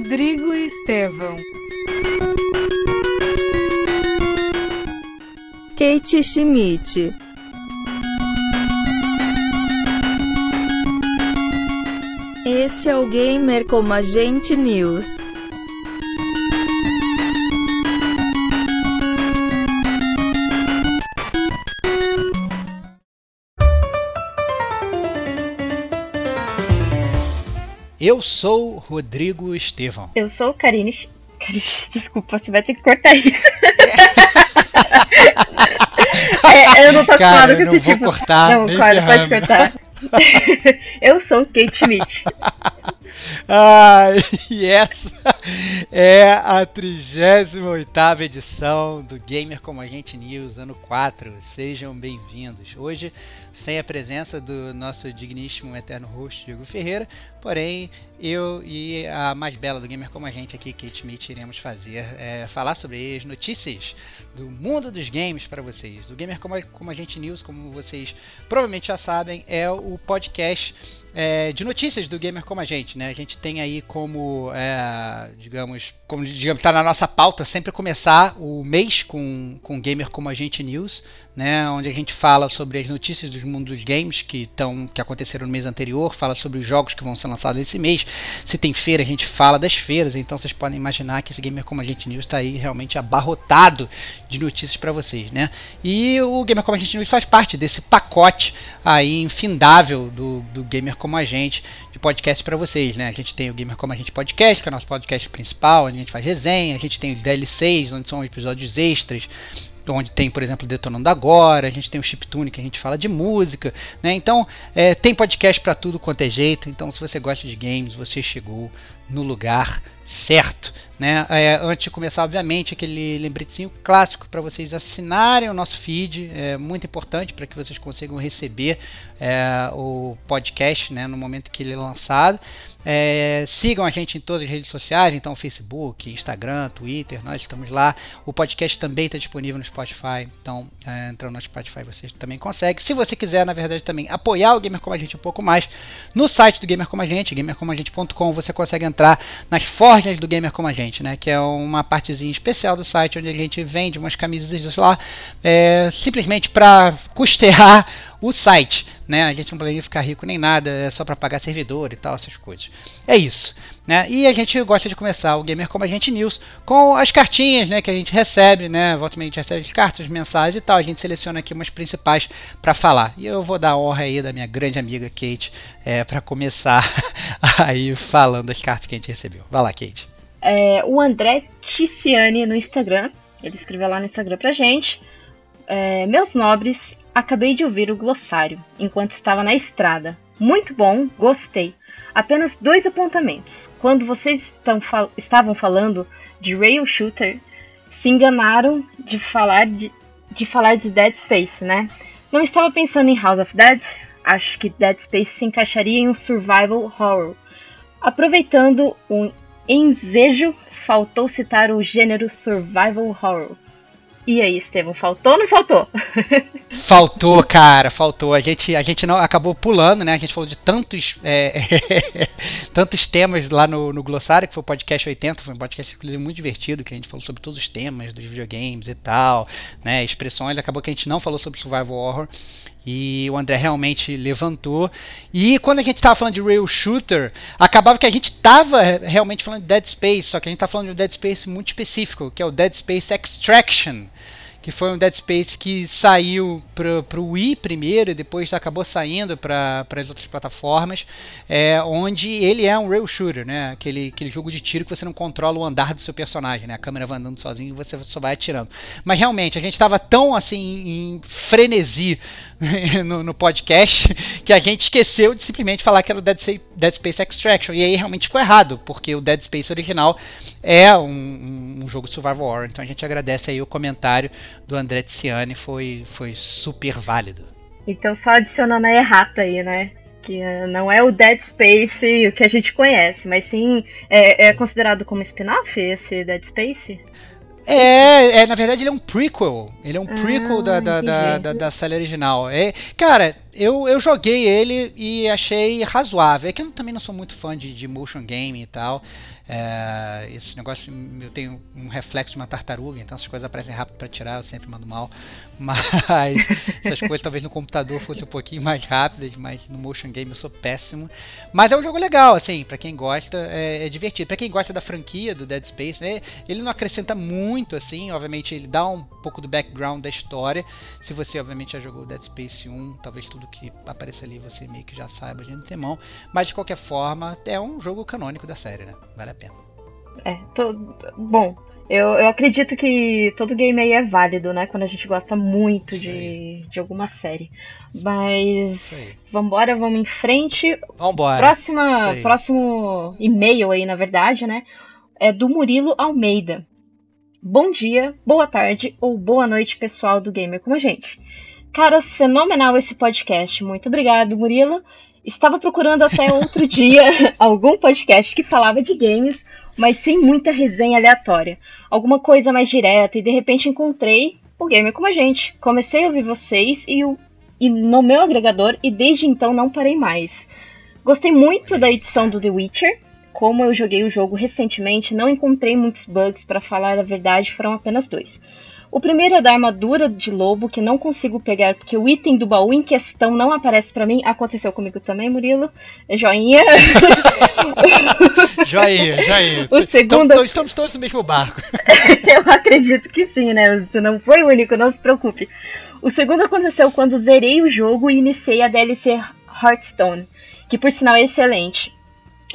Rodrigo Estevão. Kate Schmidt. Este é o Gamer como Agente News. Eu sou Rodrigo Estevão. Eu sou Karine. Karine, desculpa, você vai ter que cortar isso. é, eu não tô acostumado com esse não tipo. Vou cortar, não, claro, pode cortar. eu sou Kate Schmidt. Ah, e essa é a 38 edição do Gamer Como a Gente News, ano 4. Sejam bem-vindos. Hoje, sem a presença do nosso digníssimo eterno host, Diego Ferreira, porém, eu e a mais bela do Gamer Como a Gente aqui, Kate Schmidt, iremos fazer é, falar sobre as notícias do mundo dos games para vocês. O Gamer Como a, Como a Gente News, como vocês provavelmente já sabem, é o podcast é, de notícias do Gamer Como a Gente, né? A gente tem aí como, é, digamos, como digamos, tá na nossa pauta sempre começar o mês com, com Gamer Como a Gente News, né? Onde a gente fala sobre as notícias do mundo dos games que, tão, que aconteceram no mês anterior, fala sobre os jogos que vão ser lançados esse mês. Se tem feira, a gente fala das feiras, então vocês podem imaginar que esse Gamer Como a Gente News está aí realmente abarrotado de notícias para vocês, né? E o Gamer Como a Gente News faz parte desse pacote aí infindável do, do Gamer Como a Gente de podcast para vocês, né? A gente tem o Gamer Como a Gente Podcast, que é o nosso podcast principal, onde a gente faz resenha, a gente tem os DLCs, onde são episódios extras, onde tem, por exemplo, Detonando Agora, a gente tem o Chiptune que a gente fala de música, né? Então, é, tem podcast para tudo quanto é jeito. Então, se você gosta de games, você chegou no lugar certo. Né? É, antes de começar, obviamente, aquele lembretezinho clássico para vocês assinarem o nosso feed, é muito importante para que vocês consigam receber é, o podcast né, no momento que ele é lançado. É, sigam a gente em todas as redes sociais, então Facebook, Instagram, Twitter, nós estamos lá. O podcast também está disponível no Spotify, então é, entrando no Spotify você também consegue. Se você quiser, na verdade, também apoiar o Gamer Como a Gente um pouco mais, no site do Gamer Como a Gente, gamercomagente.com, você consegue entrar nas forjas do Gamer Como a Gente, né, que é uma partezinha especial do site onde a gente vende umas camisas lá, é, simplesmente para custear o site, né? A gente não planeja ficar rico nem nada, é só para pagar servidor e tal, essas coisas. É isso, né? E a gente gosta de começar o Gamer Como a Gente News com as cartinhas, né, que a gente recebe, né? Volta a gente recebe as cartas mensais e tal, a gente seleciona aqui umas principais para falar. E eu vou dar a honra aí da minha grande amiga Kate é, para começar aí falando das cartas que a gente recebeu. Vai lá, Kate. É, o André Ticiani no Instagram, ele escreveu lá no Instagram pra gente. É, meus nobres, acabei de ouvir o glossário enquanto estava na estrada. Muito bom, gostei. Apenas dois apontamentos. Quando vocês fal estavam falando de rail shooter, se enganaram de falar de, de falar de Dead Space, né? Não estava pensando em House of Dead? Acho que Dead Space se encaixaria em um survival horror. Aproveitando o ensejo, faltou citar o gênero survival horror. E aí, Estevam, faltou ou não faltou? faltou, cara, faltou. A gente, a gente não acabou pulando, né? A gente falou de tantos, é, tantos temas lá no, no Glossário, que foi o podcast 80, foi um podcast inclusive muito divertido, que a gente falou sobre todos os temas dos videogames e tal, né? Expressões. Acabou que a gente não falou sobre survival horror. E o André realmente levantou. E quando a gente estava falando de Rail Shooter, acabava que a gente estava realmente falando de Dead Space, só que a gente está falando de um Dead Space muito específico, que é o Dead Space Extraction que foi um Dead Space que saiu pro, pro Wii primeiro e depois acabou saindo para as outras plataformas, é, onde ele é um rail shooter, né? Aquele, aquele jogo de tiro que você não controla o andar do seu personagem, né? A câmera vai andando sozinho e você só vai atirando. Mas realmente, a gente estava tão assim em frenesi no, no, podcast que a gente esqueceu de simplesmente falar que era o Dead Space, Dead Space Extraction. E aí realmente ficou errado, porque o Dead Space original é um, um jogo survival horror. Então a gente agradece aí o comentário do André Tiziani, foi, foi super válido. Então só adicionando a errata aí, né? Que uh, não é o Dead Space o que a gente conhece, mas sim é, é considerado como spin-off esse Dead Space? É, é, na verdade ele é um prequel. Ele é um prequel ah, da, da, da, da, da, série original. É, cara, eu, eu joguei ele e achei razoável. É que eu também não sou muito fã de, de motion game e tal. É, esse negócio, eu tenho um reflexo de uma tartaruga, então essas coisas aparecem rápido para tirar, eu sempre mando mal. Mas essas coisas talvez no computador fossem um pouquinho mais rápidas, mas no motion game eu sou péssimo. Mas é um jogo legal, assim, para quem gosta, é, é divertido. Para quem gosta da franquia do Dead Space, né, ele não acrescenta muito, assim, obviamente ele dá um pouco do background da história. Se você, obviamente, já jogou Dead Space 1, talvez tudo que apareça ali você meio que já saiba de antemão. Mas de qualquer forma, é um jogo canônico da série, né? Vale a pena. É, tô... bom, eu, eu acredito que todo game aí é válido, né? Quando a gente gosta muito de, de alguma série. Mas vambora, vamos em frente. Vambora. Próxima, próximo e-mail aí, na verdade, né? É do Murilo Almeida. Bom dia, boa tarde ou boa noite, pessoal do Gamer como a gente. Caras, fenomenal esse podcast. Muito obrigado, Murilo. Estava procurando até outro dia algum podcast que falava de games, mas sem muita resenha aleatória. Alguma coisa mais direta e de repente encontrei o Gamer como a gente. Comecei a ouvir vocês e, o, e no meu agregador e desde então não parei mais. Gostei muito da edição do The Witcher. Como eu joguei o jogo recentemente, não encontrei muitos bugs, para falar a verdade, foram apenas dois. O primeiro é da armadura de lobo, que não consigo pegar porque o item do baú em questão não aparece para mim. Aconteceu comigo também, Murilo. É joinha. joinha, joinha. O segundo... Então, estamos todos no mesmo barco. Eu acredito que sim, né? Você não foi o único, não se preocupe. O segundo aconteceu quando zerei o jogo e iniciei a DLC Hearthstone, que por sinal é excelente.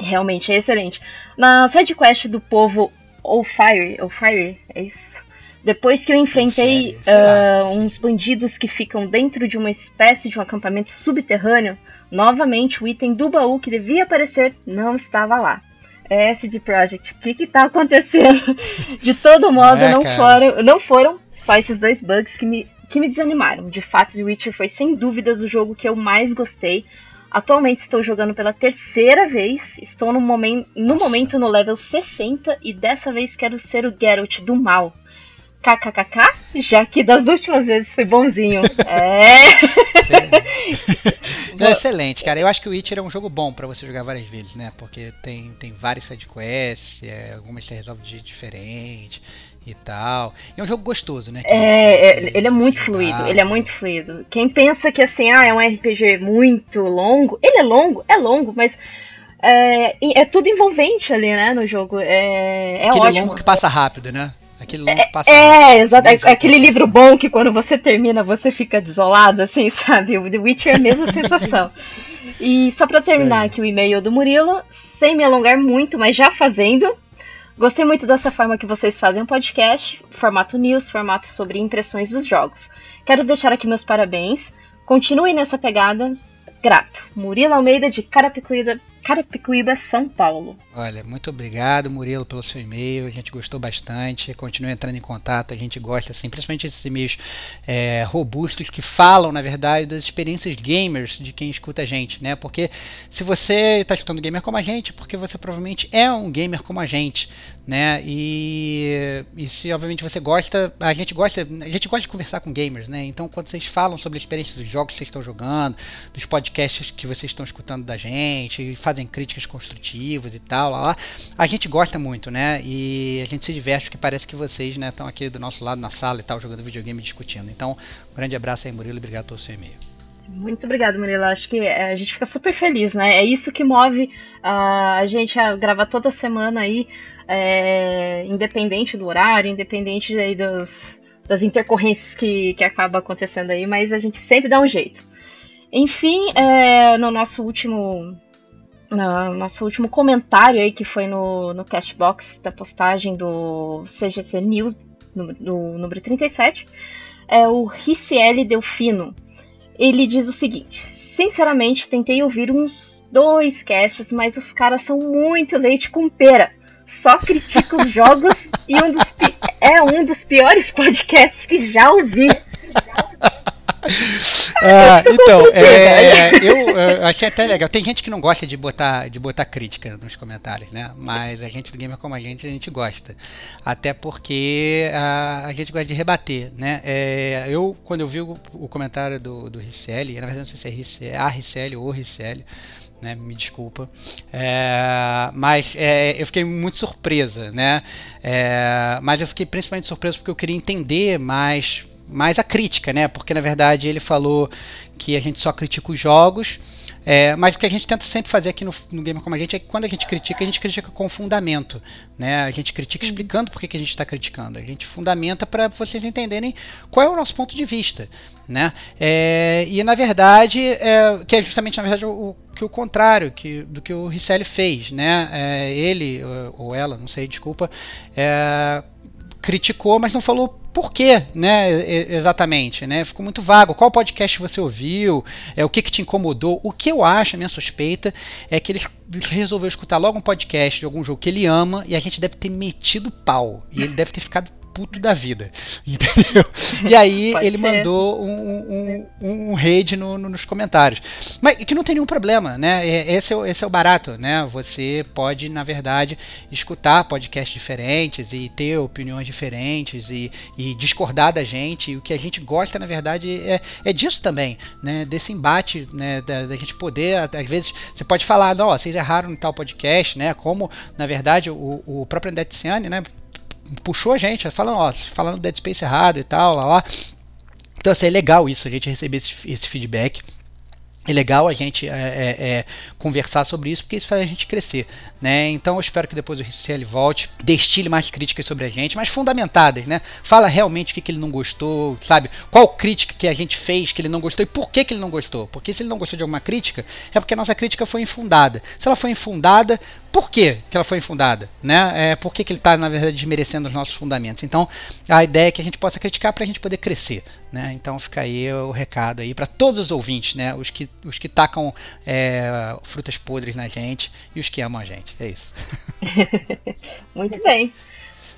Realmente é excelente. Na sidequest do povo Fire, ou Fire, é isso? Depois que eu enfrentei uh, uns bandidos que ficam dentro de uma espécie de um acampamento subterrâneo, novamente o item do baú que devia aparecer não estava lá. É SD Project, o que que tá acontecendo? De todo modo, é, não, foram, não foram só esses dois bugs que me, que me desanimaram. De fato, The Witcher foi sem dúvidas o jogo que eu mais gostei. Atualmente estou jogando pela terceira vez, estou no, momen no momento no level 60 e dessa vez quero ser o Geralt do mal kkkk, já que das últimas vezes foi bonzinho. É. é excelente, cara. Eu acho que o Witcher é um jogo bom para você jogar várias vezes, né? Porque tem, tem vários sidequests, é, algumas você resolve de jeito diferente e tal. É um jogo gostoso, né? É, é ele é muito fluido, ele é muito fluido. Quem pensa que assim, ah, é um RPG muito longo, ele é longo, é longo, mas é, é tudo envolvente ali, né, no jogo. É, é Aquele ótimo. longo que passa rápido, né? Aquele longo é, passa. É, exato. Aquele livro bom que quando você termina você fica desolado, assim, sabe? O The Witcher é a mesma sensação. E só para terminar Sim. aqui o e-mail do Murilo, sem me alongar muito, mas já fazendo. Gostei muito dessa forma que vocês fazem o podcast, formato news, formato sobre impressões dos jogos. Quero deixar aqui meus parabéns. Continuem nessa pegada. Grato. Murilo Almeida de Carapicuíba, Carapicuíba, São Paulo. Olha, muito obrigado, Murilo, pelo seu e-mail. A gente gostou bastante. Continue entrando em contato. A gente gosta, assim, principalmente esses e-mails é, robustos que falam, na verdade, das experiências gamers de quem escuta a gente, né? Porque se você está escutando gamer como a gente, porque você provavelmente é um gamer como a gente, né? E, e se obviamente você gosta, a gente gosta, a gente gosta de conversar com gamers, né? Então, quando vocês falam sobre a experiência dos jogos que vocês estão jogando, dos podcasts que vocês estão escutando da gente, fazem críticas construtivas e tal, lá, lá, a gente gosta muito, né? E a gente se diverte porque parece que vocês, né, estão aqui do nosso lado na sala e tal, jogando videogame discutindo. Então, um grande abraço aí, Murilo, obrigado pelo seu e-mail. Muito obrigado, Murilo. Acho que é, a gente fica super feliz, né? É isso que move uh, a gente a gravar toda semana aí, é, independente do horário, independente aí dos, das intercorrências que, que acaba acontecendo aí, mas a gente sempre dá um jeito. Enfim, é, no nosso último no nosso último comentário aí, que foi no, no Castbox da postagem do CGC News, no, no número 37, é o Ricieli Delfino. Ele diz o seguinte: Sinceramente, tentei ouvir uns dois casts, mas os caras são muito leite com pera. Só critica os jogos e um dos é um dos piores podcasts que já ouvi. Ah, então, é, eu, eu, achei até legal. Tem gente que não gosta de botar, de botar crítica nos comentários, né? Mas a gente do Gamer como a gente, a gente gosta. Até porque a, a gente gosta de rebater, né? É, eu, quando eu vi o, o comentário do, do Ricelli, na verdade não sei se é Ricelli, a Ricelli ou Ricelli, né, me desculpa. É, mas é, eu fiquei muito surpresa, né? É, mas eu fiquei principalmente surpreso porque eu queria entender mais mais a crítica, né? Porque na verdade ele falou que a gente só critica os jogos. É, mas o que a gente tenta sempre fazer aqui no, no Gamer Como a Gente é que quando a gente critica, a gente critica com fundamento. Né? A gente critica Sim. explicando por que, que a gente está criticando. A gente fundamenta para vocês entenderem qual é o nosso ponto de vista. Né? É, e na verdade, é, que é justamente na verdade o, que o contrário que, do que o Risselli fez. Né? É, ele, ou ela, não sei, desculpa, é, criticou, mas não falou por quê, né, exatamente, né? Ficou muito vago. Qual podcast você ouviu? É o que, que te incomodou? O que eu acho, minha suspeita, é que ele resolveu escutar logo um podcast de algum jogo que ele ama e a gente deve ter metido pau. E ele deve ter ficado puto da vida. Entendeu? E aí Pode ele ser. mandou um, um, um raid no, no, nos comentários. Mas que não tem nenhum problema, né? Esse é, esse é o barato, né? Você pode, na verdade, escutar podcasts diferentes e ter opiniões diferentes e, e discordar da gente. E o que a gente gosta, na verdade, é, é disso também, né? Desse embate, né? Da, da gente poder, às vezes, você pode falar, não, vocês erraram em tal podcast, né? Como, na verdade, o, o próprio André Tiziani, né? Puxou a gente, falando, ó, falando Dead Space errado e tal, lá, lá. Então, assim, é legal isso, a gente receber esse, esse feedback. É legal a gente é, é, é, conversar sobre isso, porque isso faz a gente crescer. Né? Então eu espero que depois o RCL volte, destile mais críticas sobre a gente, mas fundamentadas. Né? Fala realmente o que, que ele não gostou, sabe? Qual crítica que a gente fez que ele não gostou e por que, que ele não gostou. Porque se ele não gostou de alguma crítica, é porque a nossa crítica foi infundada. Se ela foi infundada, por que, que ela foi infundada? Né? É, por que, que ele está, na verdade, desmerecendo os nossos fundamentos? Então, a ideia é que a gente possa criticar para a gente poder crescer. Né? Então, fica aí o recado aí para todos os ouvintes, né? os, que, os que tacam é, frutas podres na gente e os que amam a gente. É isso. Muito bem.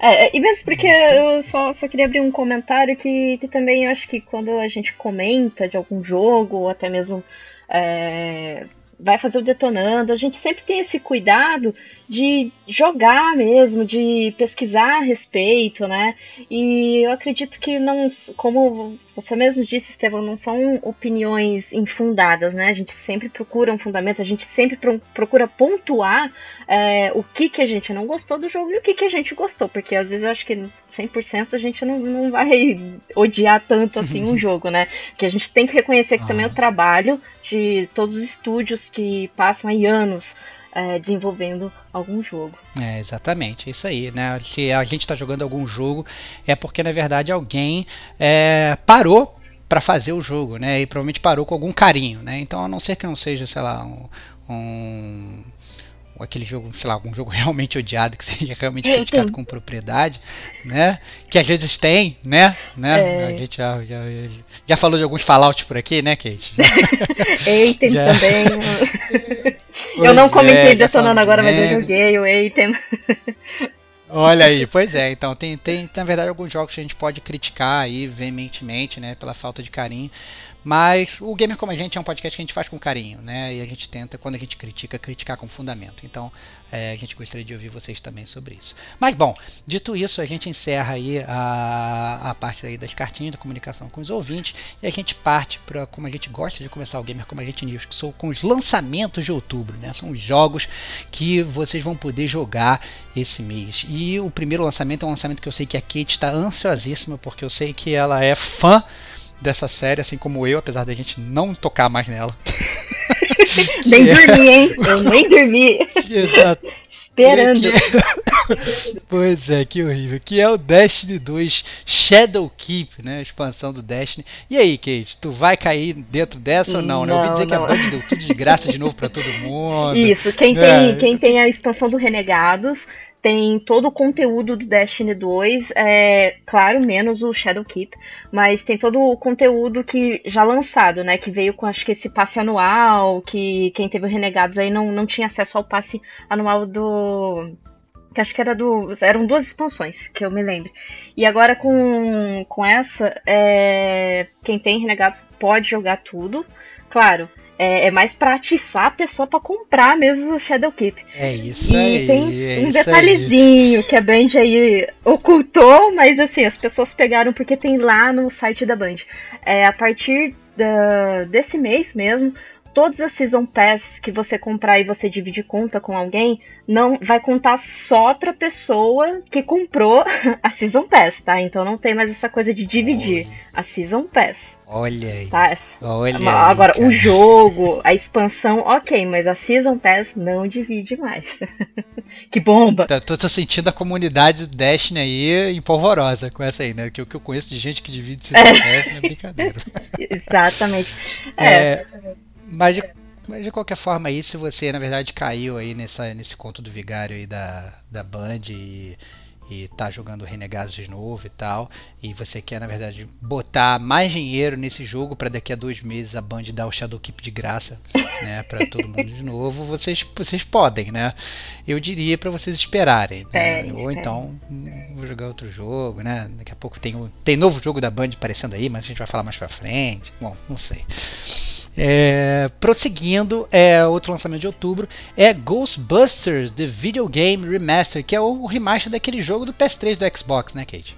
É, e mesmo porque eu só, só queria abrir um comentário que, que também acho que quando a gente comenta de algum jogo, ou até mesmo é, vai fazer o detonando. A gente sempre tem esse cuidado de jogar mesmo, de pesquisar a respeito, né? E eu acredito que não, como você mesmo disse, Estevão, não são opiniões infundadas, né? A gente sempre procura um fundamento, a gente sempre pro, procura pontuar é, o que, que a gente não gostou do jogo e o que, que a gente gostou, porque às vezes eu acho que 100% a gente não, não vai odiar tanto assim um jogo, né? Que a gente tem que reconhecer que também é o trabalho de todos os estúdios que passam aí anos é, desenvolvendo algum jogo. É, exatamente, isso aí, né? Se a gente está jogando algum jogo, é porque na verdade alguém é, parou para fazer o jogo, né? E provavelmente parou com algum carinho, né? Então, a não ser que não seja, sei lá, um, um aquele jogo, sei lá, algum jogo realmente odiado que seja realmente criticado com propriedade, né? Que às vezes tem, né? né? É. A gente já, já, já falou de alguns Fallout por aqui, né, Kate? Eitem também. eu não comentei é, detonando agora, mas eu joguei o Eitem. Olha aí, pois é, então tem, tem, na verdade alguns jogos que a gente pode criticar aí veementemente, né, pela falta de carinho, mas o Gamer Como a Gente é um podcast que a gente faz com carinho, né? E a gente tenta, quando a gente critica, criticar com fundamento. Então, é, a gente gostaria de ouvir vocês também sobre isso. Mas, bom, dito isso, a gente encerra aí a, a parte aí das cartinhas da comunicação com os ouvintes e a gente parte para como a gente gosta de começar o Gamer Como a Gente News, que são com os lançamentos de outubro, né? São os jogos que vocês vão poder jogar esse mês. E o primeiro lançamento é um lançamento que eu sei que a Kate está ansiosíssima, porque eu sei que ela é fã dessa série, assim como eu, apesar da gente não tocar mais nela. nem é... dormi, hein? Eu nem dormi. Exato. Esperando. Que... pois é, que horrível. Que é o Destiny 2 Shadow Keep, né? A expansão do Destiny. E aí, Kate, tu vai cair dentro dessa ou não? não Eu ouvi dizer não. que a Band deu tudo de graça de novo pra todo mundo. Isso, quem, né? tem, quem tem a expansão do Renegados tem todo o conteúdo do Destiny 2, é, claro, menos o Shadowkeep, mas tem todo o conteúdo que já lançado, né? Que veio com acho que esse passe anual, que quem teve o Renegados aí não, não tinha acesso ao passe anual do. Que acho que era do. Eram duas expansões, que eu me lembro. E agora com, com essa, é, quem tem Renegados pode jogar tudo. Claro, é, é mais pra atiçar a pessoa pra comprar mesmo o Shadowkeep. É isso E aí. tem é um aí. detalhezinho que a Band aí ocultou, mas assim, as pessoas pegaram porque tem lá no site da Band. É, a partir da- desse mês mesmo, todas as Season Pass que você comprar e você dividir conta com alguém, não vai contar só pra pessoa que comprou a Season Pass, tá? Então não tem mais essa coisa de dividir a Season Pass, Olha aí. tá? Olha aí, Agora, cara. o jogo, a expansão, ok, mas a Season Pass não divide mais. que bomba! Tô, tô- tô sentindo a comunidade do Destiny aí empolvorosa com essa aí, né? Que o que eu conheço de gente que divide se não é brincadeira. Exatamente. É, É, mas, de, mas de qualquer forma aí, se você na verdade caiu aí nessa, nesse conto do vigário aí da, da Band e, e tá jogando Renegados de novo e tal, e você quer na verdade botar mais dinheiro nesse jogo para daqui a dois meses a Band dar o Shadowkeep de graça, né, para todo mundo de novo, vocês, vocês podem, né? Eu diria para vocês esperarem, né? Esperem, ou então hum, vou jogar outro jogo, né? Daqui a pouco tem, o- tem novo jogo da Band aparecendo aí, mas a gente vai falar mais pra frente. Bom, não sei. É, prosseguindo, é, outro lançamento de outubro é Ghostbusters The Video Game Remaster, que é o remaster daquele jogo do PS3 do Xbox, né, Kate?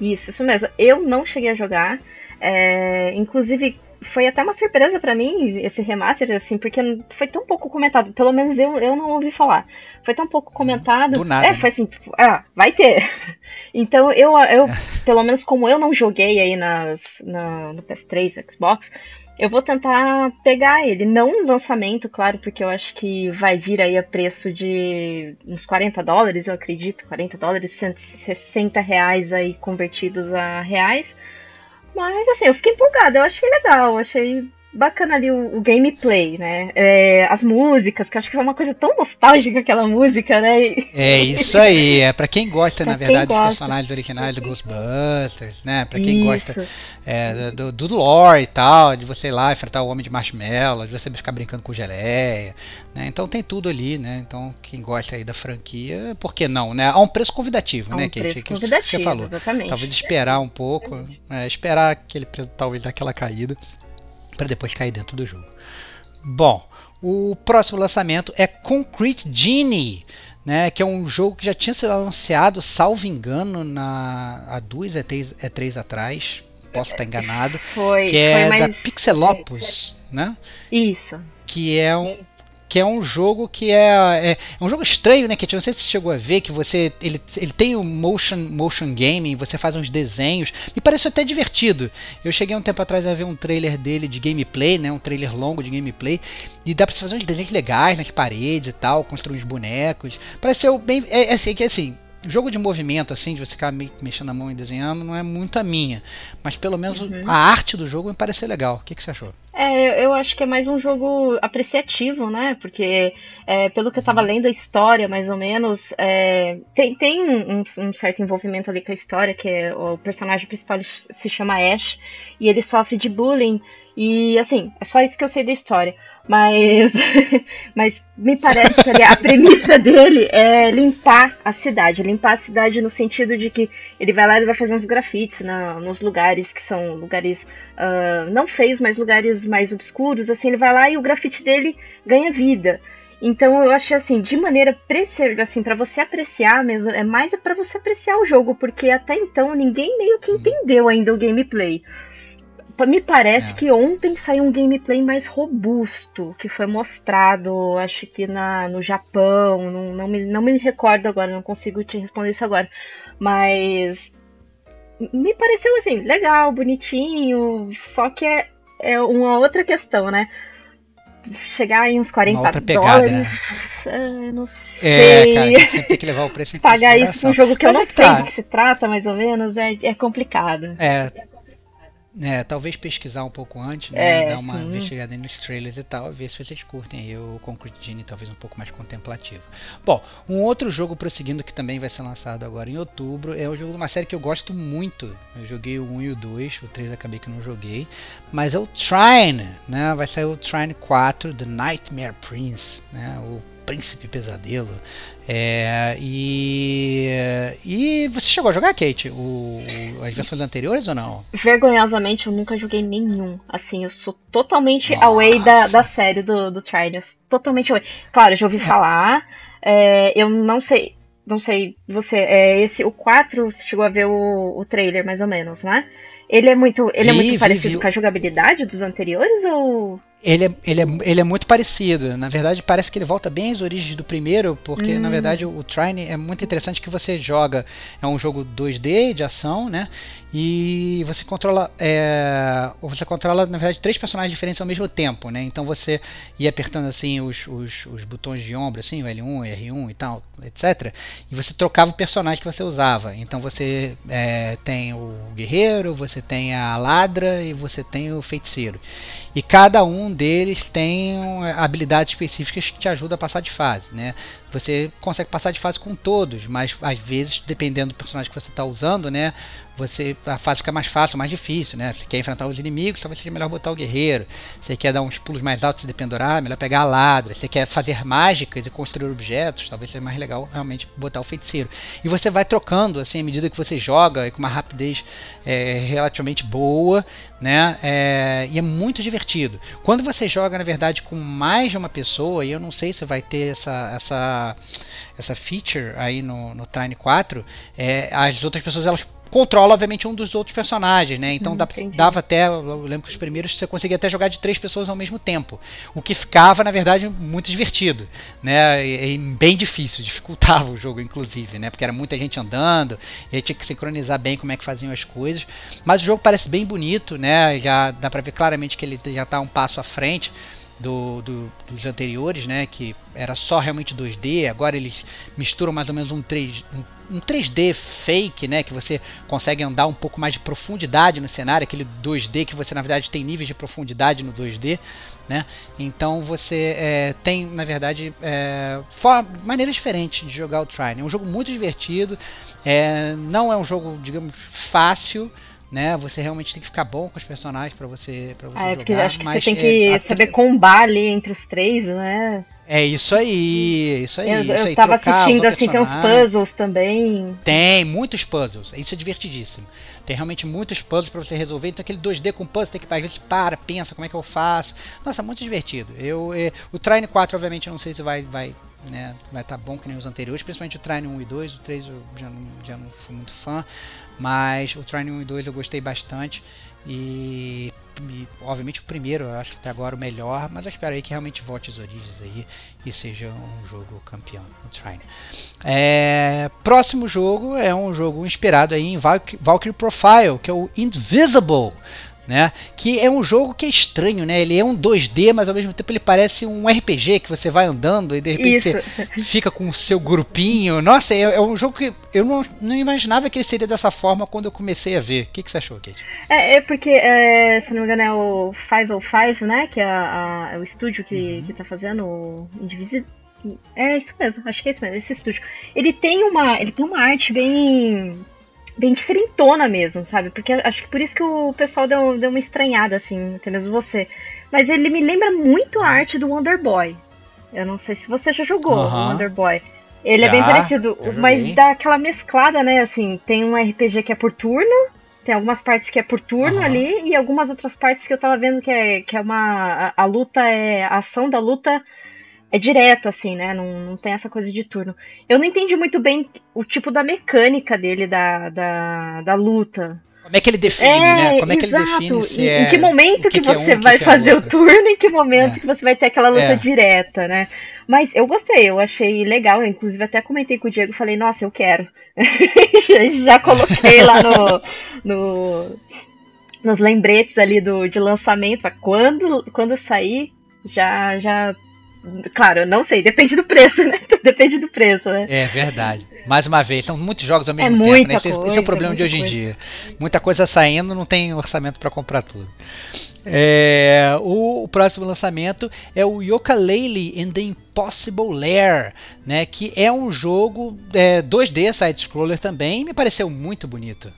isso, isso mesmo. Eu não cheguei a jogar. é, inclusive, foi até uma surpresa pra mim esse remaster, assim, porque foi tão pouco comentado. Pelo menos eu, eu não ouvi falar. Foi tão pouco comentado. do nada, É, né? foi assim, ah, vai ter. Então eu, eu pelo menos como eu não joguei aí nas, na- no PS3, Xbox, eu vou tentar pegar ele. Não no lançamento, claro, porque eu acho que vai vir aí a preço de uns 40 dólares, eu acredito. 40 dólares, 160 reais aí convertidos a reais. Mas assim, eu fiquei empolgada, eu achei legal, achei bacana ali o, o gameplay, né? É, as músicas, que eu acho que é uma coisa tão nostálgica aquela música, né? E- É isso aí, é pra quem gosta, Pra na verdade, dos gosta. personagens originais do Ghostbusters, né? Pra quem gosta Isso. é, do, do lore e tal, de você ir lá enfrentar o Homem de Marshmallow, de você ficar brincando com geleia, né? Então tem tudo ali, né? Então quem gosta aí da franquia, por que não, né? A um preço convidativo, É né, um Kate? preço Que convidativo, você falou. exatamente. Talvez esperar um pouco, é, esperar aquele preço talvez dar aquela caída para depois cair dentro do jogo. Bom, o próximo lançamento é Concrete Genie, né, que é um jogo que já tinha sido anunciado, salvo engano, na há duas e três, é três atrás, posso estar enganado, Foi, que foi é da. Pixelopus, né? Isso. que é um que é um jogo que é, é, é um jogo estranho, né? Que não sei se você chegou a ver que você ele, ele tem o motion motion gaming, você faz uns desenhos. Me pareceu até divertido. Eu cheguei um tempo atrás a ver um trailer dele de gameplay, né? Um trailer longo de gameplay e dá para fazer uns desenhos legais nas paredes e tal, construir uns bonecos. Pareceu bem é, é assim, que assim, jogo de movimento assim, de você ficar me- mexendo a mão e desenhando, não é muito a minha, mas pelo menos Uhum. a arte do jogo me pareceu legal. O que, que você achou? É, eu- acho que é mais um jogo apreciativo, né? Porque, é, pelo que eu tava lendo a história, mais ou menos, é, tem, tem um, um- certo envolvimento ali com a história, que é, o personagem principal se chama Ash, e ele sofre de bullying, e assim, é só isso que eu sei da história. Mas, mas me parece que ali a premissa dele é limpar a cidade. Limpar a cidade no sentido de que ele vai lá e vai fazer uns grafites na, nos lugares que são lugares ah, não feios, mas lugares mais obscuros. Assim, ele vai lá e o grafite dele ganha vida. Então eu acho assim, de maneira assim, para você apreciar mesmo, é mais para você apreciar o jogo, porque até então ninguém meio que entendeu ainda o gameplay. Me parece É. que ontem saiu um gameplay mais robusto, que foi mostrado, acho que na, no Japão, não, não, me, não me recordo agora, não consigo te responder isso agora. Mas me pareceu assim, legal, bonitinho, só que é, é uma outra questão, né? chegar em uns 40 Uma outra pegada, dólares. né? não sei. É, cara, sempre tem que levar o preço em Pagar isso pra um jogo que eu Mas não é que sei tá. do que se trata, mais ou menos, é, é complicado. É, é, talvez pesquisar um pouco antes, né? É, dar uma sim. investigada nos trailers e tal, ver se vocês curtem aí o Concrete Genie, talvez um pouco mais contemplativo. Bom, um outro jogo prosseguindo que também vai ser lançado agora em outubro é o jogo de uma série que eu gosto muito. Eu joguei o 1 e o 2, o 3 acabei que não joguei, mas é o Trine, né? Vai sair o Trine 4, The Nightmare Prince, né? O Príncipe Pesadelo. É, e, e você chegou a jogar, Kate, o, as versões anteriores ou não? Vergonhosamente, eu nunca joguei nenhum. Assim, eu sou totalmente Nossa. away da, da série do, do Trials. Totalmente away. Claro, eu já ouvi falar. é, eu não sei. Não sei, você. É, esse, o 4, você chegou a ver o, o trailer, mais ou menos, né? Ele é muito, ele é Vi, muito vi, parecido vi. com a jogabilidade dos anteriores ou. Ele é, ele, é, ele é muito parecido. Na verdade, parece que ele volta bem às origens do primeiro, porque na Hum. verdade o, o Trine é muito interessante que você joga. É um jogo 2D de ação, né? E você controla. É, você controla, na verdade, três personagens diferentes ao mesmo tempo, né? Então você ia apertando assim os, os, os botões de ombro, assim, o L1, R1 e tal, etc. E você trocava o personagem que você usava. Então você é, tem o guerreiro, você tem a ladra e você tem o feiticeiro. E cada um deles tem um, habilidades específicas que te ajudam a passar de fase, né? Você consegue passar de fase com todos, mas às vezes, dependendo do personagem que você está usando, né? Você a fase fica mais fácil, mais difícil, né? Você quer enfrentar os inimigos, talvez seja melhor botar o guerreiro. Você quer dar uns pulos mais altos e dependurar, melhor pegar a ladra. Você quer fazer mágicas e construir objetos, talvez seja mais legal realmente botar o feiticeiro. E você vai trocando assim à medida que você joga, e com uma rapidez é, relativamente boa, né? É, e é muito divertido. Quando você joga, na verdade, com mais de uma pessoa, e eu não sei se vai ter essa essa essa feature aí no, no Trine 4, é, as outras pessoas elas controlam obviamente um dos outros personagens, né? Então Hum, dava até, eu lembro que os primeiros você conseguia até jogar de três pessoas ao mesmo tempo, o que ficava na verdade muito divertido, né? E, e bem difícil, dificultava o jogo inclusive, né? Porque era muita gente andando, e aí tinha que sincronizar bem como é que faziam as coisas. Mas o jogo parece bem bonito, né? Já dá pra ver claramente que ele já tá um passo à frente do, do- dos anteriores, né? Que era só realmente 2D. Agora eles misturam mais ou menos um 3, um, um 3D fake, né? Que você consegue andar um pouco mais de profundidade no cenário, aquele 2D que você na verdade tem níveis de profundidade no 2D. Né? Então você é, tem, na verdade, é, maneiras diferentes de jogar o Trine. É um jogo muito divertido, é, não é um jogo, digamos, fácil, né? Você realmente tem que ficar bom com os personagens para você, pra você Ah, é jogar. porque acho que mas você tem é, que a- saber combar ali entre os três, né? É isso aí, isso aí. eu isso eu aí, tava trocar, assistindo assim, tem uns puzzles também. Tem muitos puzzles, isso é divertidíssimo. Tem realmente muitos puzzles para você resolver. Então aquele 2D com puzzle tem que às vezes para, pensa como é que eu faço. Nossa, muito divertido. Eu, eh, o Trine 4 obviamente eu não sei se vai vai né, vai estar bom que nem os anteriores, principalmente o Trine 1 e 2, o 3 eu já não, já não fui muito fã, mas o Trine 1 e 2 eu gostei bastante e, e, obviamente o primeiro eu acho que até agora o melhor, mas eu espero aí que realmente volte às origens aí e seja um jogo campeão, o Trine. É, próximo jogo é um jogo inspirado aí em Valk- Valkyrie Profile, que é o Invisible, né? Que é um jogo que é estranho, né? Ele é um 2D, mas ao mesmo tempo ele parece um RPG que você vai andando e de repente Isso. você fica com o seu grupinho. Nossa, é, é um jogo que eu não, não imaginava que ele seria dessa forma quando eu comecei a ver. O que, que você achou, Kate? É, é porque, é, se não me engano, é o 505, né? Que é, a- é o estúdio que, Uhum. que tá fazendo o Indivisible. É isso mesmo, acho que é isso mesmo, esse estúdio. Ele tem uma, ele tem uma arte bem bem diferentona mesmo, sabe? Porque acho que por isso que o pessoal deu, deu uma estranhada, assim, até mesmo você. Mas ele me lembra muito a arte do Wonder Boy. Eu não sei se você já jogou Aham. o Wonder Boy. Ele é bem Já, parecido, já mas dá aquela mesclada, né? Assim, tem um RPG que é por turno, tem algumas partes que é por turno ali, e algumas outras partes que eu tava vendo que é, que é uma. A, a luta é. A ação da luta é direta, assim, né? Não, não tem essa coisa de turno. Eu não entendi muito bem o tipo da mecânica dele, da, da, da luta. Como é que ele define, né? Como é que ele define se em, é. em que momento que, que é um, você o que vai que é fazer o turno, em que momento É. que você vai ter aquela luta É. direta, né? Mas eu gostei, eu achei legal. Eu, inclusive, até comentei com o Diego falei, nossa, eu quero. já, já coloquei lá no, no- nos lembretes ali do, de lançamento. Quando, quando sair, Já, já Claro, eu não sei, depende do preço, né? depende do preço, né? É verdade. Mais uma vez, são muitos jogos ao mesmo é tempo, né? Esse, coisa, esse, é o problema de hoje coisa. em dia. Muita coisa saindo, não tem orçamento para comprar tudo. É, o, o, próximo lançamento é o Yooka-Laylee in the Impossible Lair, né? Que é um jogo é, 2D side-scroller também e me pareceu muito bonito.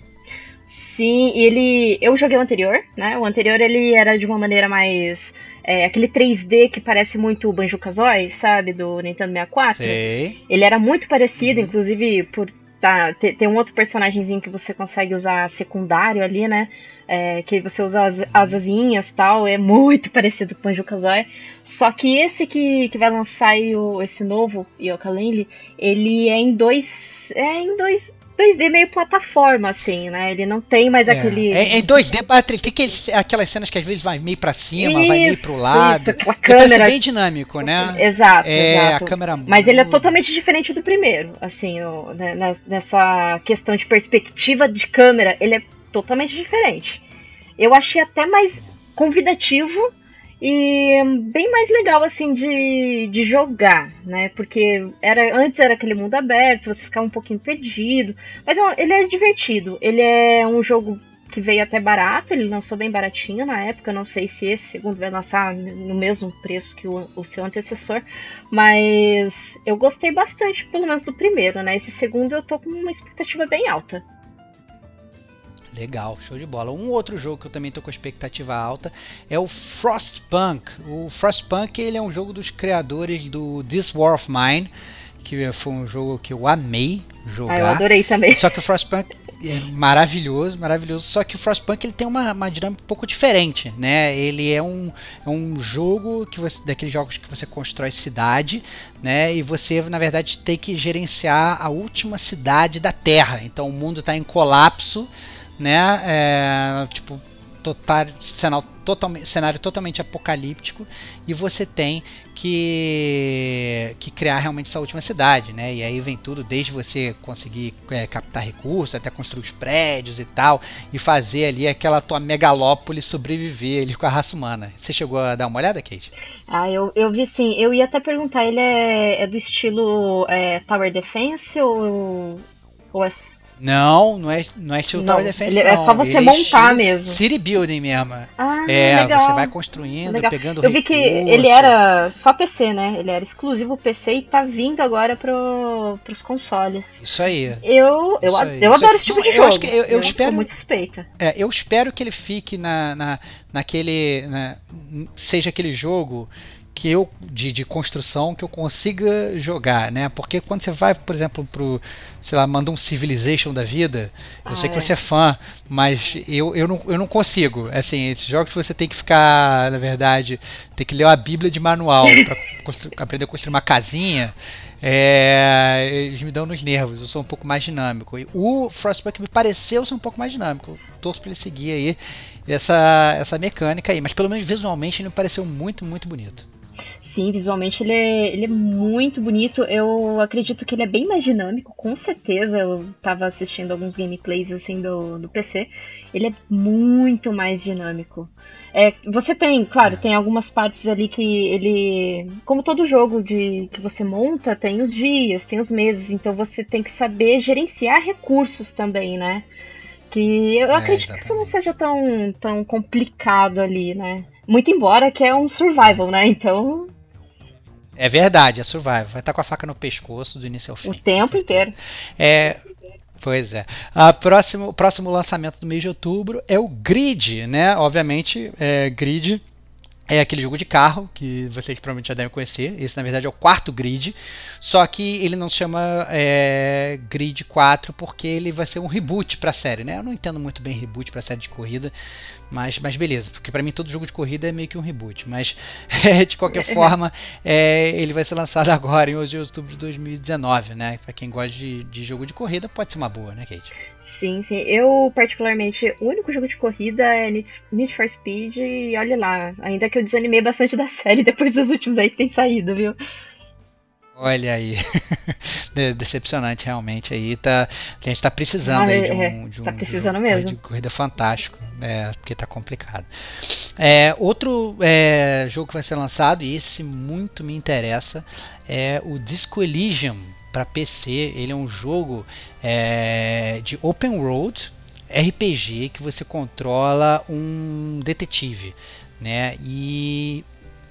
Sim, ele. Eu joguei o anterior, né? O anterior ele era de uma maneira mais é, aquele 3D que parece muito o Banjo-Kazooie, sabe? Do Nintendo 64. Sei. Ele era muito parecido, uhum. inclusive por tá, ter, ter, um outro personagemzinho que você consegue usar secundário ali, né? É, que você usa as, as asinhas e tal, é muito parecido com o Banjo-Kazooie. Só que esse que, que vai lançar o, esse novo, Yooka-Laylee, ele é em dois... É em dois 2D meio plataforma, assim, né? Ele não tem mais é. aquele. É, em 2D, Patrick, tem aquelas cenas que às vezes vai meio pra cima, isso, vai meio pro lado. Isso, a câmera. bem dinâmico, né? Exato, é, exato. A câmera Mas ele é totalmente diferente do primeiro, assim, o, né, nessa questão de perspectiva de câmera, ele é totalmente diferente. Eu achei até mais convidativo e bem mais legal assim de, de jogar, né? Porque era antes era aquele mundo aberto, você ficava um pouquinho perdido, mas ele é divertido. Ele é um jogo que veio até barato, ele lançou bem baratinho na época, não sei se esse segundo vai lançar no mesmo preço que o, o seu antecessor, mas eu gostei bastante, pelo menos do primeiro, né? Esse segundo eu tô com uma expectativa bem alta. Legal, show de bola. Um outro jogo que eu também estou com expectativa alta é o Frostpunk. O Frostpunk ele é um jogo dos criadores do This War of Mine, que foi um jogo que eu amei jogar. Ah, eu adorei também. Só que o Frostpunk é maravilhoso, maravilhoso. Só que o Frostpunk ele tem uma, uma dinâmica um pouco diferente, né? Ele é um, é um jogo que você, daqueles jogos que você constrói cidade, né? E você na verdade tem que gerenciar a última cidade da Terra. Então o mundo está em colapso né? É, tipo, total, cenário, totalmente, cenário totalmente apocalíptico e você tem que, que criar realmente essa última cidade, né? E aí vem tudo, desde você conseguir é, captar recursos até construir os prédios e tal, e fazer ali aquela tua megalópole sobreviver ali com a raça humana. Você chegou a dar uma olhada, Kate? Ah, eu, eu vi sim. Eu ia até perguntar, ele é, é do estilo é, Tower Defense ou, ou é não, não é, não é estilo não, Tower Defense. É só você ele é montar é mesmo. City Building mesmo. Ah, é, legal. você vai construindo, legal. pegando Eu vi que ele era só PC, né? Ele era exclusivo PC e tá vindo agora pro, pros consoles. Isso aí. Eu, eu, aí. eu adoro esse tipo de eu jogo. Acho que eu, eu, eu espero, sou muito suspeita. É, eu espero que ele fique na, na, naquele. Na, seja aquele jogo que eu de, de construção que eu consiga jogar, né? Porque quando você vai, por exemplo, pro, sei lá, manda um Civilization da vida, eu ah, sei que é. você é fã, mas eu, eu, não, eu não consigo. Assim, esses jogos você tem que ficar, na verdade, tem que ler a Bíblia de manual para aprender a construir uma casinha. É, eles me dão nos nervos, eu sou um pouco mais dinâmico. E o Frostpunk me pareceu ser um pouco mais dinâmico. Eu torço para ele seguir aí essa, essa mecânica aí, mas pelo menos visualmente ele me pareceu muito, muito bonito. Sim, visualmente ele é, ele é muito bonito. Eu acredito que ele é bem mais dinâmico, com certeza. Eu tava assistindo alguns gameplays assim do, do PC. Ele é muito mais dinâmico. É, você tem, claro, tem algumas partes ali que ele. Como todo jogo de que você monta, tem os dias, tem os meses, então você tem que saber gerenciar recursos também, né? Que eu é, acredito exatamente. que isso não seja tão, tão complicado ali, né? Muito embora que é um survival, né? Então. É verdade, é survival. Vai estar com a faca no pescoço do início ao fim. O tempo inteiro. É. Pois é. A próximo, o próximo lançamento do mês de outubro é o Grid, né? Obviamente, é, Grid é aquele jogo de carro que vocês provavelmente já devem conhecer. Esse, na verdade, é o quarto Grid. Só que ele não se chama é, Grid 4 porque ele vai ser um reboot para a série, né? Eu não entendo muito bem reboot para série de corrida. Mas, mas beleza, porque para mim todo jogo de corrida é meio que um reboot. Mas de qualquer forma, é, ele vai ser lançado agora em 11 de outubro de 2019, né? Para quem gosta de, de jogo de corrida, pode ser uma boa, né, Kate? Sim, sim. Eu, particularmente, o único jogo de corrida é Need for Speed e olha lá. Ainda que eu desanimei bastante da série depois dos últimos aí que tem saído, viu? Olha aí, decepcionante realmente aí, tá, a gente tá precisando ah, aí de é, um, de um, tá precisando de um, mesmo. de corrida fantástico, é, porque tá complicado. É, outro é, jogo que vai ser lançado, e esse muito me interessa, é o Disco Elysium para PC. Ele é um jogo é, de open world, RPG, que você controla um detetive, né? E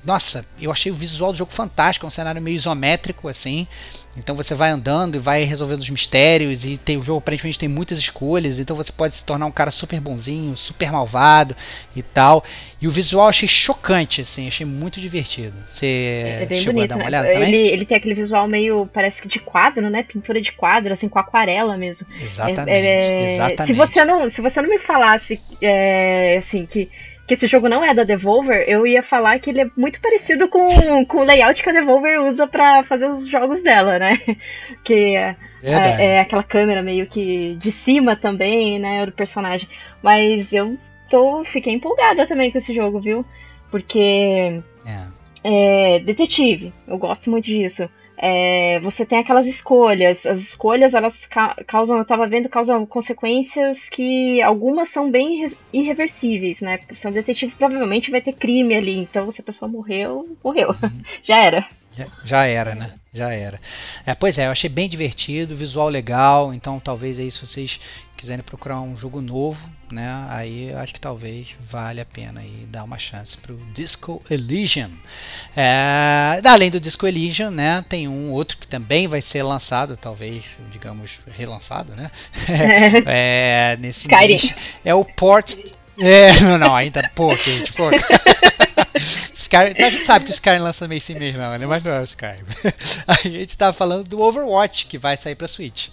nossa, eu achei o visual do jogo fantástico, é um cenário meio isométrico assim. Então você vai andando e vai resolvendo os mistérios e tem o jogo aparentemente tem muitas escolhas, então você pode se tornar um cara super bonzinho, super malvado e tal. E o visual eu achei chocante assim, achei muito divertido. Você é, é bem chegou bonito, a dar uma né? olhada também? Ele, ele tem aquele visual meio parece que de quadro, né? Pintura de quadro, assim com aquarela mesmo. Exatamente. É, é, exatamente. Se você não, se você não me falasse é, assim que que esse jogo não é da Devolver, eu ia falar que ele é muito parecido com, com o layout que a Devolver usa para fazer os jogos dela, né? Que é, é, é, aquela câmera meio que de cima também, né, do personagem. Mas eu tô, fiquei empolgada também com esse jogo, viu? Porque é. é detetive, eu gosto muito disso é, você tem aquelas escolhas. As escolhas, elas ca causam, eu estava vendo, causam consequências que algumas são bem irreversíveis, né? Porque você é um detetive, provavelmente vai ter crime ali. Então, se a pessoa morreu, morreu. Uhum. Já era. Já, já, era, né? Já era. É, pois é, eu achei bem divertido, visual legal, então talvez aí se vocês quiserem procurar um jogo novo, né? Aí acho que talvez vale a pena aí dar uma chance para o Disco Elysium. É, além do Disco Elysium, né? Tem um outro que também vai ser lançado, talvez, digamos, relançado, né? é, nesse mês. É o Port. É, não, não, ainda pouco, gente, pouco. Skyrim, a gente sabe que o Skyrim lança mês sem mês, não, né? Mas não é o Skyrim. a gente tá falando do Overwatch, que vai sair pra Switch.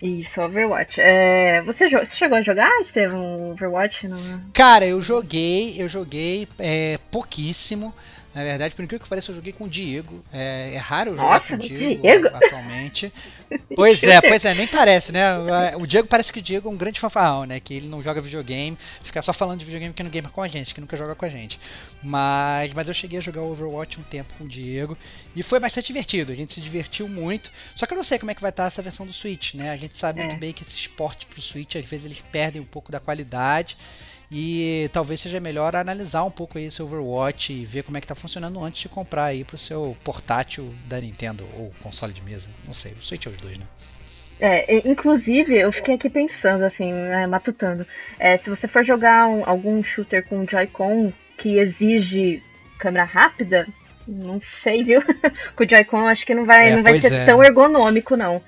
Isso, Overwatch. É, você, você, chegou a jogar, Estevam, Overwatch? Não? Cara, eu joguei, eu joguei é, pouquíssimo. Na verdade, por incrível que pareça, eu joguei com o Diego. É, é raro jogar Nossa, com o Diego, Diego, atualmente. pois é, pois é, nem parece, né? O Diego parece que o Diego é um grande fanfarrão, né? Que ele não joga videogame, fica só falando de videogame que não gamer com a gente, que nunca joga com a gente. Mas, mas eu cheguei a jogar Overwatch um tempo com o Diego e foi bastante divertido. A gente se divertiu muito. Só que eu não sei como é que vai estar essa versão do Switch, né? A gente sabe é. muito bem que esses portes pro Switch às vezes eles perdem um pouco da qualidade. E talvez seja melhor analisar um pouco aí esse Overwatch e ver como é que está funcionando antes de comprar aí para o seu portátil da Nintendo ou console de mesa. Não sei, o Switch é os dois, né? É, inclusive, eu fiquei aqui pensando, assim, né, matutando. É, se você for jogar um, algum shooter com Joy-Con que exige câmera rápida, não sei, viu? com o Joy-Con acho que não vai, é, não vai ser é. tão ergonômico, não.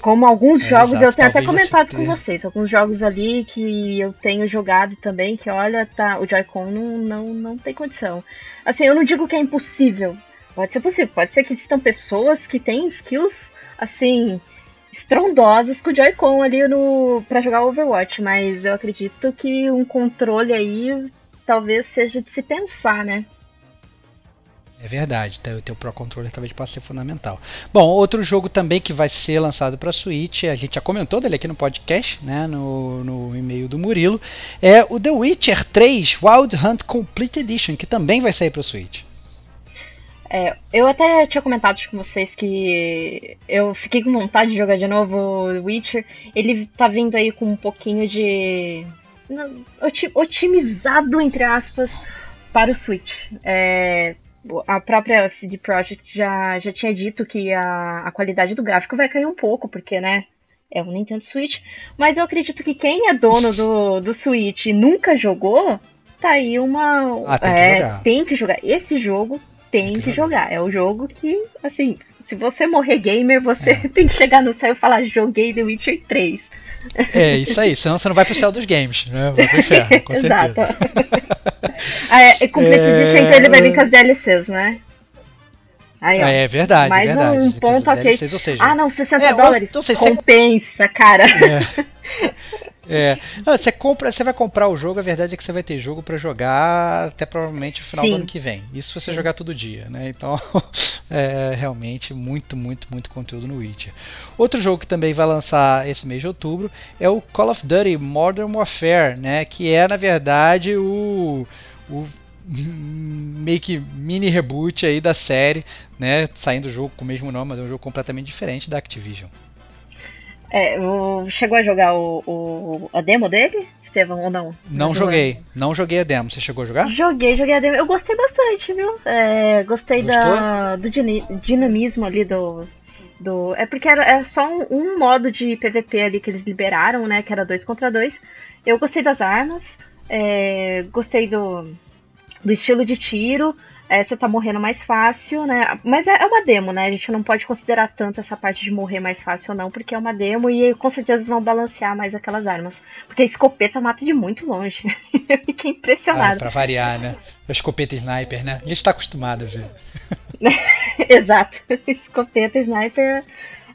Como alguns é, jogos, exato, eu tenho até comentado com vocês, alguns jogos ali que eu tenho jogado também, que olha, tá, o Joy-Con não, não, não tem condição. Assim, eu não digo que é impossível. Pode ser possível, pode ser que existam pessoas que têm skills, assim, estrondosas com o Joy-Con ali no para jogar Overwatch, mas eu acredito que um controle aí talvez seja de se pensar, né? É verdade, o teu Pro Controller talvez possa ser fundamental. Bom, outro jogo também que vai ser lançado para Switch, a gente já comentou dele aqui no podcast, né, no, no e-mail do Murilo, é o The Witcher 3 Wild Hunt Complete Edition, que também vai sair para Switch. É, eu até tinha comentado com vocês que eu fiquei com vontade de jogar de novo o Witcher. Ele tá vindo aí com um pouquinho de. otimizado, entre aspas, para o Switch. É, a própria CD Projekt já, já tinha dito que a, a qualidade do gráfico vai cair um pouco, porque, né, é um Nintendo Switch. Mas eu acredito que quem é dono do, do Switch e nunca jogou, tá aí uma. Ah, tem, é, que jogar. tem que jogar. Esse jogo tem, tem que, que jogar. jogar. É o jogo que, assim, se você morrer gamer, você é. tem que chegar no céu e falar: joguei The Witcher 3. É, isso aí, senão você não vai pro céu dos games, né? Vai pro inferno, com certeza. Exato. ah, é, é Complete Edition, então ele vai vir com as DLCs, né? Aí, ó, é verdade, mais verdade. um ponto ok. DLCs, ou seja, ah, não, 60 é, dólares. Ou, ou Compensa, cara. É. É, ah, você compra, você vai comprar o jogo, a verdade é que você vai ter jogo para jogar até provavelmente o final Sim. do ano que vem. Isso se você Sim. jogar todo dia, né? Então, é realmente muito, muito, muito conteúdo no Witcher. Outro jogo que também vai lançar esse mês de outubro é o Call of Duty Modern Warfare, né? Que é na verdade o, o meio que mini reboot aí da série, né? Saindo do jogo com o mesmo nome, mas é um jogo completamente diferente da Activision. É, o, chegou a jogar o, o, a demo dele, Estevão, ou não? Não, não joguei, não joguei a demo. Você chegou a jogar? Joguei, joguei a demo. Eu gostei bastante, viu? É, gostei da, do dinamismo ali do, do. É porque era, era só um, um, modo de PVP ali que eles liberaram, né? Que era dois contra dois. Eu gostei das armas, é, gostei do, do estilo de tiro. É, você tá morrendo mais fácil, né? Mas é, é, uma demo, né? A gente não pode considerar tanto essa parte de morrer mais fácil ou não, porque é uma demo e com certeza vão balancear mais aquelas armas. Porque a escopeta mata de muito longe. Eu fiquei impressionado. Ah, pra variar, né? A escopeta sniper, né? A gente tá acostumado a ver. Exato. Escopeta sniper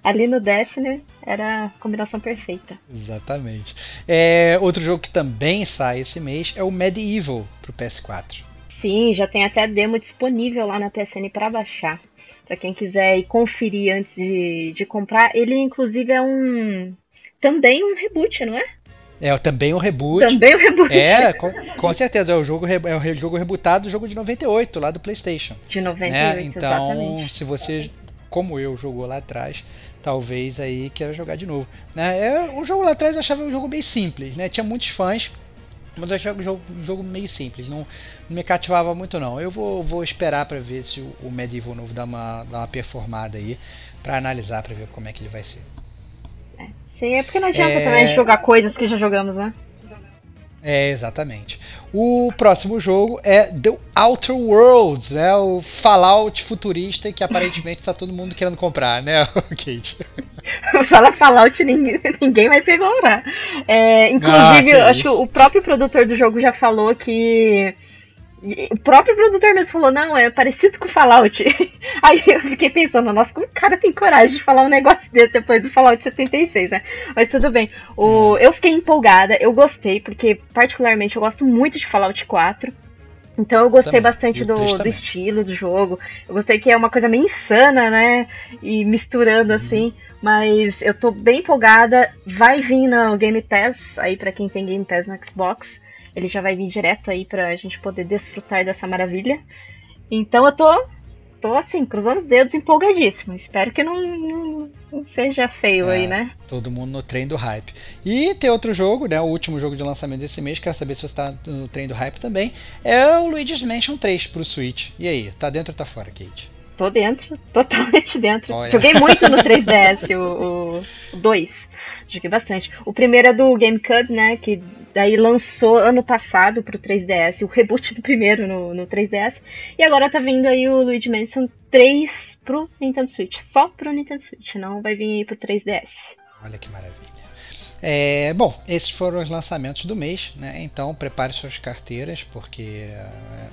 ali no Destiny era a combinação perfeita. Exatamente. É, outro jogo que também sai esse mês é o Medieval pro PS4. Sim, já tem até demo disponível lá na PSN para baixar. Para quem quiser ir conferir antes de, de comprar. Ele, inclusive, é um. Também um reboot, não é? É também um reboot. Também um reboot. É, com, com certeza. É o jogo, é o jogo rebootado do jogo de 98, lá do PlayStation. De 98, né? Então, exatamente. se você, como eu, jogou lá atrás, talvez aí queira jogar de novo. Né? É, o jogo lá atrás eu achava um jogo bem simples, né? Tinha muitos fãs, mas eu achava um jogo, um jogo meio simples. Não, não me cativava muito não. Eu vou, vou esperar para ver se o, o Medieval novo dá uma, dá uma performada aí para analisar para ver como é que ele vai ser. É, sim, é porque não adianta é... também jogar coisas que já jogamos, né? É, exatamente. O próximo jogo é The Outer Worlds, né? O Fallout futurista que aparentemente está todo mundo querendo comprar, né, Kate? Fala Fallout, ninguém, ninguém vai pegar comprar. É, inclusive, ah, acho que o próprio produtor do jogo já falou que o próprio produtor mesmo falou, não, é parecido com Fallout. Aí eu fiquei pensando, nossa, como o cara tem coragem de falar um negócio desse depois do Fallout 76, né? Mas tudo bem. O, eu fiquei empolgada, eu gostei, porque particularmente eu gosto muito de Fallout 4. Então eu gostei também. bastante do, do, estilo do jogo. Eu gostei que é uma coisa meio insana, né? E misturando uhum. assim. Mas eu tô bem empolgada. Vai vir no Game Pass, aí para quem tem Game Pass no Xbox. Ele já vai vir direto aí pra gente poder desfrutar dessa maravilha. Então eu tô, tô assim, cruzando os dedos, empolgadíssimo. Espero que não, não, não seja feio é, aí, né? Todo mundo no trem do hype. E tem outro jogo, né? O último jogo de lançamento desse mês, quero saber se você tá no trem do hype também. É o Luigi's Mansion 3 pro Switch. E aí, tá dentro ou tá fora, Kate? Tô dentro, totalmente dentro. Olha. Joguei muito no 3DS, o, o 2. Joguei bastante. O primeiro é do GameCube, né? Que daí lançou ano passado pro 3DS, o reboot do primeiro no, no 3DS. E agora tá vindo aí o Luigi Mansion 3 pro Nintendo Switch. Só pro Nintendo Switch, não vai vir aí pro 3DS. Olha que maravilha. É, bom, esses foram os lançamentos do mês, né? Então prepare suas carteiras, porque é,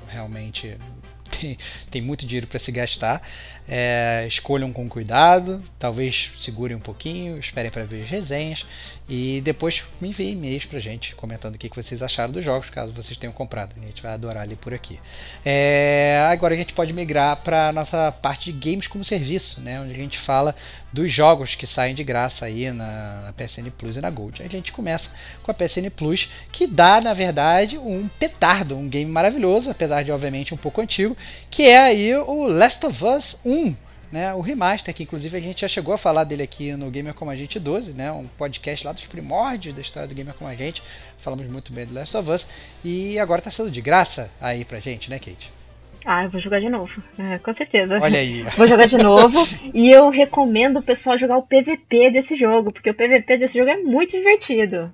realmente tem, tem muito dinheiro para se gastar. É, escolham com cuidado, talvez segurem um pouquinho, esperem para ver as resenhas e depois me enviem e-mails pra gente comentando o que, que vocês acharam dos jogos, caso vocês tenham comprado. A gente vai adorar ali por aqui. É, agora a gente pode migrar para nossa parte de games como serviço, né, onde a gente fala dos jogos que saem de graça aí na, na PSN Plus e na Gold. A gente começa com a PSN Plus, que dá, na verdade, um petardo, um game maravilhoso, apesar de obviamente um pouco antigo, que é aí o Last of Us 1 1, né, o remaster, que inclusive a gente já chegou a falar dele aqui no Gamer Como a Gente 12, né, um podcast lá dos primórdios da história do Gamer Como a Gente. Falamos muito bem do Last of Us. E agora tá sendo de graça aí pra gente, né, Kate? Ah, eu vou jogar de novo, é, com certeza. Olha aí. Vou jogar de novo e eu recomendo o pessoal jogar o PVP desse jogo, porque o PVP desse jogo é muito divertido.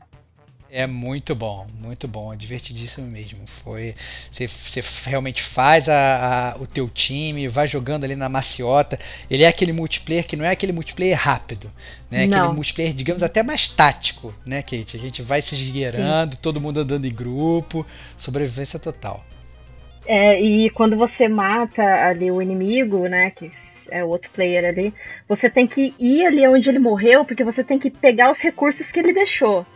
É muito bom, muito bom, é divertidíssimo mesmo. Foi, você, você realmente faz a, a, o teu time, vai jogando ali na maciota. Ele é aquele multiplayer que não é aquele multiplayer rápido, né? Não. Aquele multiplayer, digamos, até mais tático, né, Kate? A gente vai se esgueirando, todo mundo andando em grupo, sobrevivência total. É, e quando você mata ali o inimigo, né, que é o outro player ali, você tem que ir ali onde ele morreu, porque você tem que pegar os recursos que ele deixou.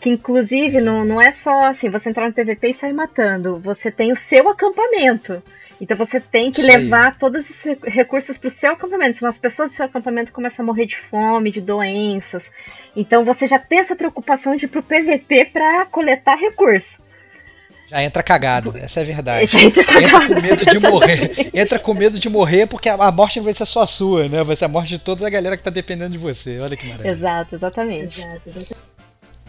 Que inclusive não, não é só assim, você entrar no PVP e sair matando. Você tem o seu acampamento. Então você tem que Sim. levar todos os recursos para o seu acampamento, senão as pessoas do seu acampamento começam a morrer de fome, de doenças. Então você já tem essa preocupação de ir pro PVP para coletar recurso. Já entra cagado, essa é a verdade. Já entra cagado. Entra com medo de morrer. Entra com medo de morrer porque a morte não vai ser só sua, né? Vai ser a morte de toda a galera que tá dependendo de você. Olha que maravilha. Exato, exatamente. Exato, exatamente.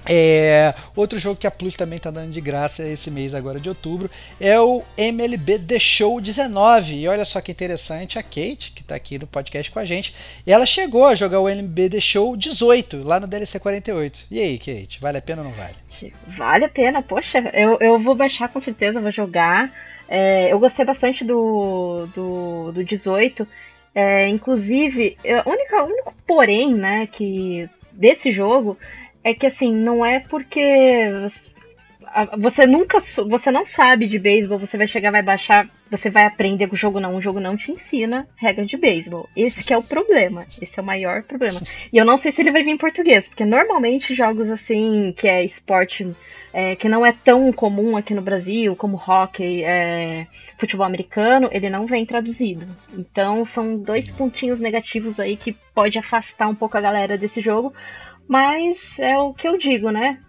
É, outro jogo que a Plus também está dando de graça esse mês agora de outubro é o MLB The Show 19. E olha só que interessante, a Kate, que está aqui no podcast com a gente, ela chegou a jogar o MLB The Show 18 lá no DLC 48. E aí, Kate, vale a pena ou não vale? Vale a pena, poxa, eu, eu vou baixar com certeza, vou jogar. É, eu gostei bastante do, do, do 18. É, inclusive, o único porém, né, que desse jogo é que assim, não é porque você nunca você não sabe de beisebol, você vai chegar, vai baixar, você vai aprender o jogo não, o jogo não te ensina regra de beisebol. Esse que é o problema, esse é o maior problema. E eu não sei se ele vai vir em português, porque normalmente jogos assim, que é esporte é, que não é tão comum aqui no Brasil, como hockey, é, futebol americano, ele não vem traduzido. Então são dois pontinhos negativos aí que pode afastar um pouco a galera desse jogo. Mas é o que eu digo, né?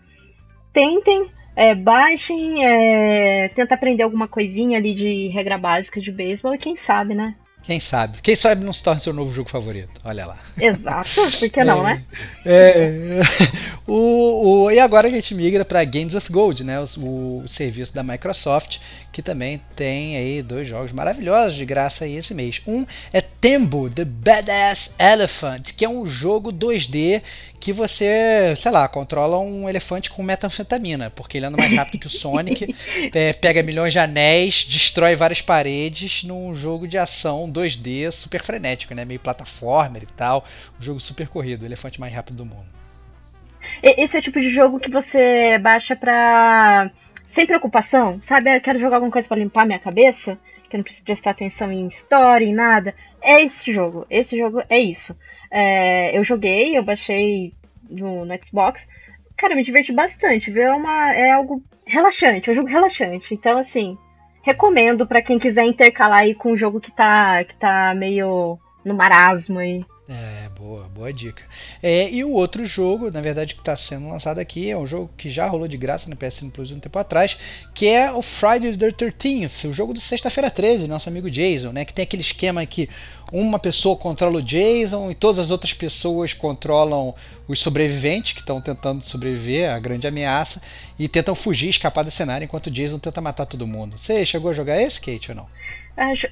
Tentem, é, baixem, é, tenta aprender alguma coisinha ali de regra básica de beisebol e quem sabe, né? Quem sabe? Quem sabe não se torna seu novo jogo favorito. Olha lá. Exato, por que não, é, né? É, o, o, e agora a gente migra para Games of Gold, né? O, o, serviço da Microsoft, que também tem aí dois jogos maravilhosos de graça aí esse mês. Um é Tembo, The Badass Elephant, que é um jogo 2D que você, sei lá, controla um elefante com metanfetamina, porque ele anda mais rápido que o Sonic, é, pega milhões de anéis, destrói várias paredes num jogo de ação 2D super frenético, né? Meio plataforma e tal, um jogo super corrido, o elefante mais rápido do mundo. Esse é o tipo de jogo que você baixa pra. Sem preocupação, sabe? Eu quero jogar alguma coisa para limpar minha cabeça, que eu não preciso prestar atenção em história, em nada. É esse jogo. Esse jogo é isso. É, eu joguei, eu baixei no, no, Xbox. Cara, me diverti bastante, viu? É, uma, é algo relaxante, é um jogo relaxante. Então, assim, recomendo para quem quiser intercalar aí com um jogo que tá, que tá meio no marasmo aí. É, boa, boa dica. É, e o outro jogo, na verdade, que está sendo lançado aqui, é um jogo que já rolou de graça no PSN Plus um tempo atrás, que é o Friday the 13th, o jogo do Sexta-feira 13, nosso amigo Jason, né? Que tem aquele esquema que uma pessoa controla o Jason e todas as outras pessoas controlam os sobreviventes que estão tentando sobreviver à grande ameaça e tentam fugir, escapar do cenário enquanto o Jason tenta matar todo mundo. Você chegou a jogar esse, Kate, ou não?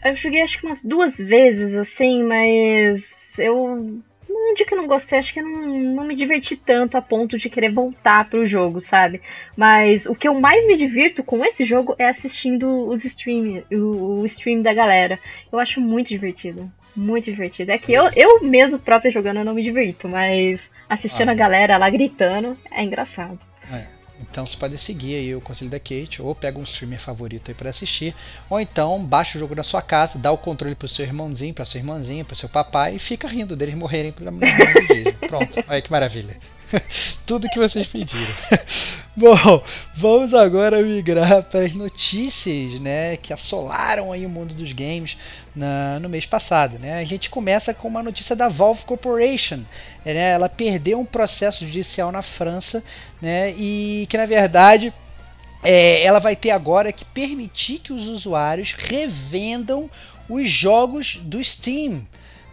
Eu joguei acho que umas duas vezes, assim, mas eu não digo que não gostei, acho que não, não me diverti tanto a ponto de querer voltar pro jogo, sabe? Mas o que eu mais me divirto com esse jogo é assistindo os stream, o, o stream da galera. Eu acho muito divertido. Muito divertido. É que eu, eu mesmo própria jogando eu não me divirto, mas assistindo ah. a galera lá gritando é engraçado. É. Então você pode seguir aí o conselho da Kate, ou pega um streamer favorito aí para assistir, ou então baixa o jogo na sua casa, dá o controle pro seu irmãozinho, pra sua irmãzinha, pro seu papai e fica rindo deles morrerem pela Pronto, olha que maravilha. Tudo que vocês pediram. Bom, vamos agora migrar para as notícias, né, que assolaram aí o mundo dos games na, no mês passado, né? A gente começa com uma notícia da Valve Corporation, né? Ela perdeu um processo judicial na França, né? E que na verdade é, ela vai ter agora que permitir que os usuários revendam os jogos do Steam,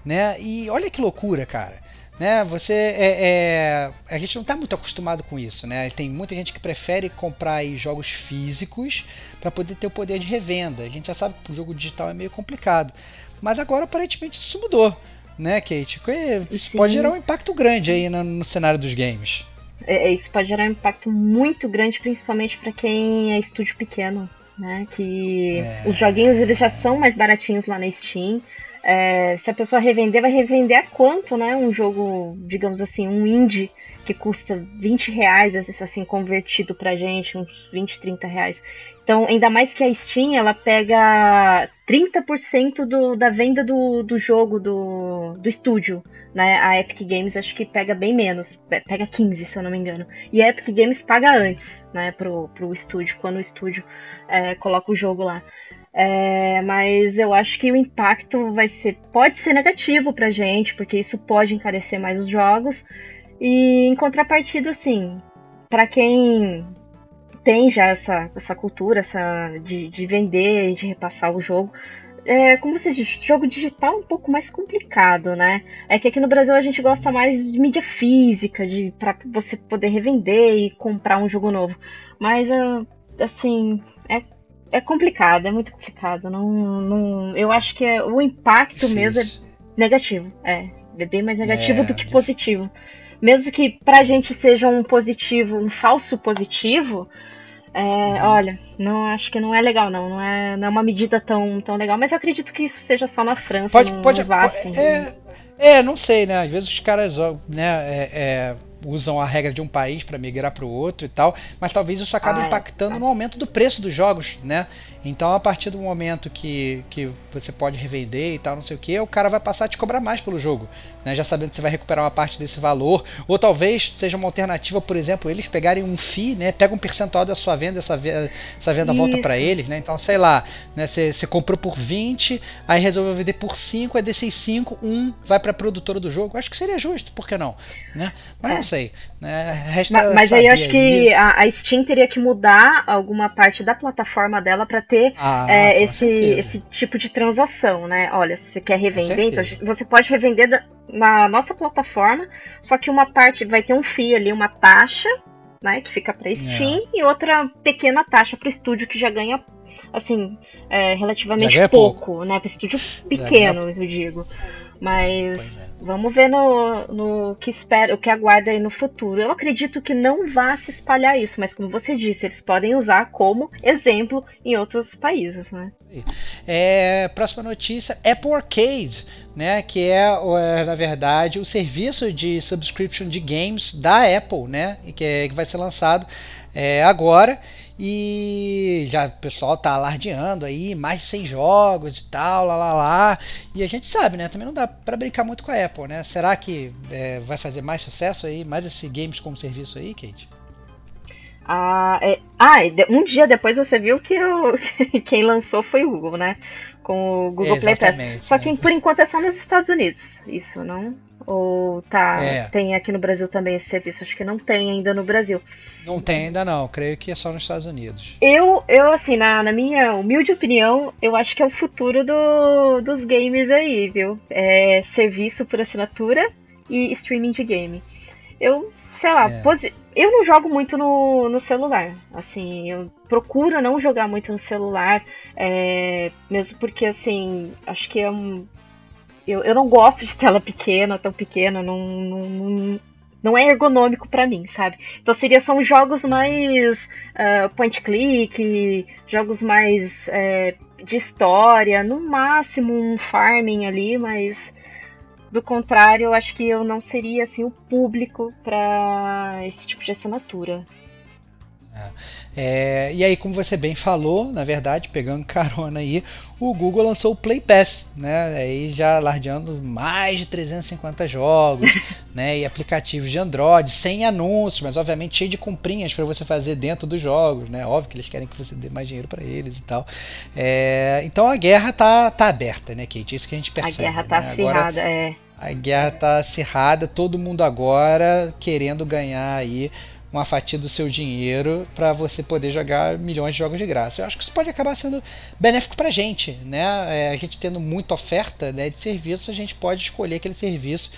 né? E olha que loucura, cara né? Você é, é, a gente não está muito acostumado com isso, né? Tem muita gente que prefere comprar jogos físicos para poder ter o poder de revenda. A gente já sabe que o jogo digital é meio complicado, mas agora aparentemente isso mudou, né, Kate? Isso Sim. pode gerar um impacto grande aí no, no cenário dos games. É, é isso pode gerar um impacto muito grande, principalmente para quem é estúdio pequeno, né? Que é... os joguinhos eles já são mais baratinhos lá na Steam. É, se a pessoa revender, vai revender a quanto, né? Um jogo, digamos assim, um indie que custa 20 reais, assim, convertido pra gente, uns 20, 30 reais. Então, ainda mais que a Steam, ela pega 30% do, da venda do, do jogo do, do estúdio. Né? A Epic Games acho que pega bem menos, pega 15, se eu não me engano. E a Epic Games paga antes, né, pro, pro estúdio, quando o estúdio é, coloca o jogo lá. É, mas eu acho que o impacto vai ser pode ser negativo pra gente, porque isso pode encarecer mais os jogos. E em contrapartida, assim, para quem tem já essa, essa cultura essa de, de vender e de repassar o jogo. É, como você diz, jogo digital é um pouco mais complicado, né? É que aqui no Brasil a gente gosta mais de mídia física, de para você poder revender e comprar um jogo novo. Mas uh, assim, é, é complicado, é muito complicado. Não, não, eu acho que é, o impacto Difícil. mesmo é negativo. É, é bem mais negativo é, do que positivo. Mesmo que pra gente seja um positivo, um falso positivo, é, uhum. Olha, não acho que não é legal, não. Não é, não é uma medida tão, tão legal. Mas eu acredito que isso seja só na França. Pode, não, pode, não vá, assim, é, é, não sei, né? Às vezes os caras, né, é, é usam a regra de um país para migrar para o outro e tal, mas talvez isso acabe ah, é. impactando é. no aumento do preço dos jogos, né? Então, a partir do momento que, que você pode revender e tal, não sei o que, o cara vai passar a te cobrar mais pelo jogo, né? Já sabendo que você vai recuperar uma parte desse valor, ou talvez seja uma alternativa, por exemplo, eles pegarem um FII, né? Pega um percentual da sua venda, essa, essa venda Isso. volta para eles, né? Então, sei lá, né? Você, você comprou por 20, aí resolveu vender por 5, aí desses 5, um vai para a produtora do jogo. Acho que seria justo, por que não? Né? Mas é. Sei. Né? Resta mas, mas aí eu acho aí. que a, a Steam teria que mudar alguma parte da plataforma dela para ter ah, é, esse, esse tipo de transação, né? Olha, se você quer revender, então você pode revender da, na nossa plataforma, só que uma parte vai ter um FII ali, uma taxa, né, que fica para Steam, é. e outra pequena taxa para o estúdio que já ganha assim, é, relativamente pouco, pouco, né? Para estúdio pequeno, eu digo. Mas é. vamos ver no, no que espera, o que aguarda aí no futuro. Eu acredito que não vá se espalhar isso, mas como você disse, eles podem usar como exemplo em outros países, né? É, próxima notícia, Apple Arcade, né, que é, é, na verdade o serviço de subscription de games da Apple, né, que, é, que vai ser lançado é, agora e já o pessoal tá alardeando aí, mais de 100 jogos e tal, lá lá lá. E a gente sabe, né? Também não dá para brincar muito com a Apple, né? Será que é, vai fazer mais sucesso aí, mais esse games como serviço aí, Kate? Ah, é, ah, um dia depois você viu que o, quem lançou foi o Google, né? Com o Google Play Pass. Só que né? por enquanto é só nos Estados Unidos. Isso não ou tá é. tem aqui no Brasil também esse serviço? Acho que não tem ainda no Brasil. Não tem ainda não, creio que é só nos Estados Unidos. Eu, eu assim, na, na minha humilde opinião, eu acho que é o futuro do, dos games aí, viu? É serviço por assinatura e streaming de game. Eu, sei lá, é. eu não jogo muito no, no celular. Assim, eu procuro não jogar muito no celular, é, mesmo porque, assim, acho que é um eu, eu não gosto de tela pequena, tão pequena, não, não, não é ergonômico para mim, sabe? Então seria são jogos mais uh, point click, jogos mais uh, de história, no máximo um farming ali, mas do contrário, eu acho que eu não seria assim o público para esse tipo de assinatura. É, e aí, como você bem falou, na verdade, pegando carona aí, o Google lançou o Play Pass, né? Aí já lardeando mais de 350 jogos, né? E aplicativos de Android, sem anúncios, mas obviamente cheio de comprinhas para você fazer dentro dos jogos, né? Óbvio que eles querem que você dê mais dinheiro para eles e tal. É, então a guerra tá, tá aberta, né, Kate? Isso que a gente percebe. A guerra tá né? acirrada, é. A guerra tá acirrada, todo mundo agora querendo ganhar aí uma fatia do seu dinheiro para você poder jogar milhões de jogos de graça. Eu acho que isso pode acabar sendo benéfico para a gente, né? É, a gente tendo muita oferta né, de serviço, a gente pode escolher aquele serviço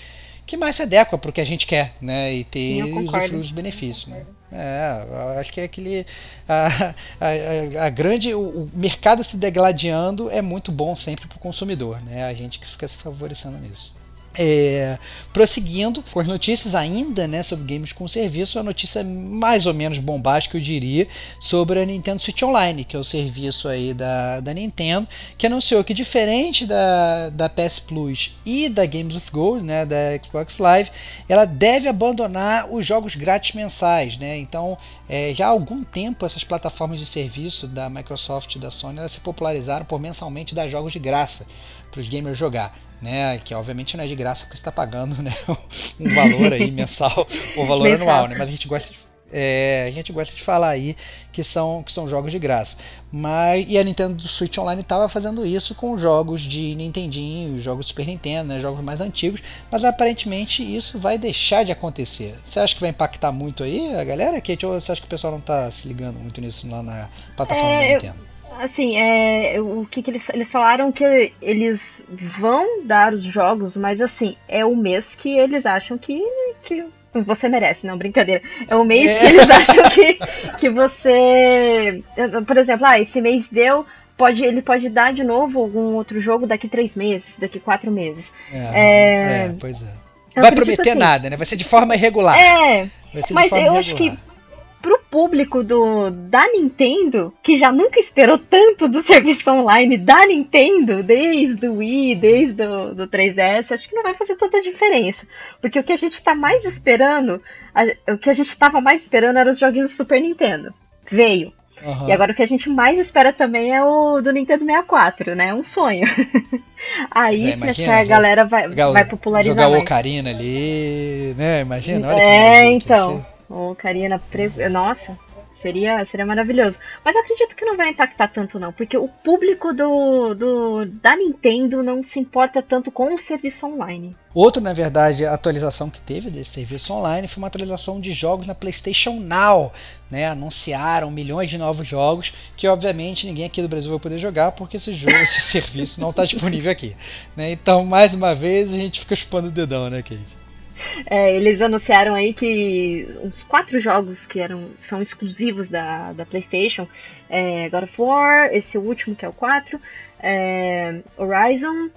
que mais se adequa para o que a gente quer, né? E ter os, os benefícios. Né? É, acho que é aquele. A, a, a grande. O, o, mercado se degladiando é muito bom sempre para o consumidor, né? A gente que fica se favorecendo nisso. É, prosseguindo com as notícias ainda né, sobre games com serviço, a notícia mais ou menos bombástica, eu diria, sobre a Nintendo Switch Online, que é o serviço aí da, da Nintendo, que anunciou que diferente da, da PS Plus e da Games with Gold, né, da Xbox Live, ela deve abandonar os jogos grátis mensais. Né? Então, é, já há algum tempo essas plataformas de serviço da Microsoft e da Sony elas se popularizaram por mensalmente dar jogos de graça para os gamers jogar né? Que obviamente não é de graça porque você está pagando né, um valor aí mensal ou valor mensal. anual, né? Mas a gente gosta de É, a gente gosta de falar aí que são, que são jogos de graça. Mas, e a Nintendo Switch Online estava fazendo isso com jogos de Nintendinho, jogos de Super Nintendo, né, jogos mais antigos, mas aparentemente isso vai deixar de acontecer. Você acha que vai impactar muito aí a galera, Kate, ou você acha que o pessoal não está se ligando muito nisso lá na plataforma é, da Nintendo? Assim, é, o que, que eles, eles falaram que eles vão dar os jogos, mas assim, é o mês que eles acham que, que você merece, não, brincadeira. É o mês é. que eles acham que, que você. Por exemplo, ah, esse mês deu. Pode, ele pode dar de novo algum outro jogo daqui três meses, daqui quatro meses. É, é... é pois é. Não vai prometer assim, nada, né? Vai ser de forma irregular. É, mas eu irregular. acho que pro público do da Nintendo, que já nunca esperou tanto do serviço online da Nintendo, desde o Wii, desde o do 3DS, acho que não vai fazer tanta diferença. Porque o que a gente tá mais esperando, a, o que a gente tava mais esperando era os joguinhos do Super Nintendo. Veio. Uhum. E agora o que a gente mais espera também é o do Nintendo 64, né? É um sonho. Aí é, que a galera vai, vai popularizar. Jogar o Ocarina ali, né? Imagina, olha É, então. Ô, Karina, nossa, seria, seria maravilhoso. Mas acredito que não vai impactar tanto não, porque o público do, do da Nintendo não se importa tanto com o serviço online. Outro, na verdade, atualização que teve desse serviço online foi uma atualização de jogos na PlayStation Now. Né? Anunciaram milhões de novos jogos que, obviamente, ninguém aqui do Brasil vai poder jogar porque esse jogo, esse serviço não está disponível aqui. Né? Então, mais uma vez, a gente fica chupando o dedão, né, Kate? É, eles anunciaram aí que uns quatro jogos que eram, são exclusivos da, da PlayStation: é, God of War, esse último que é o 4, é, Horizon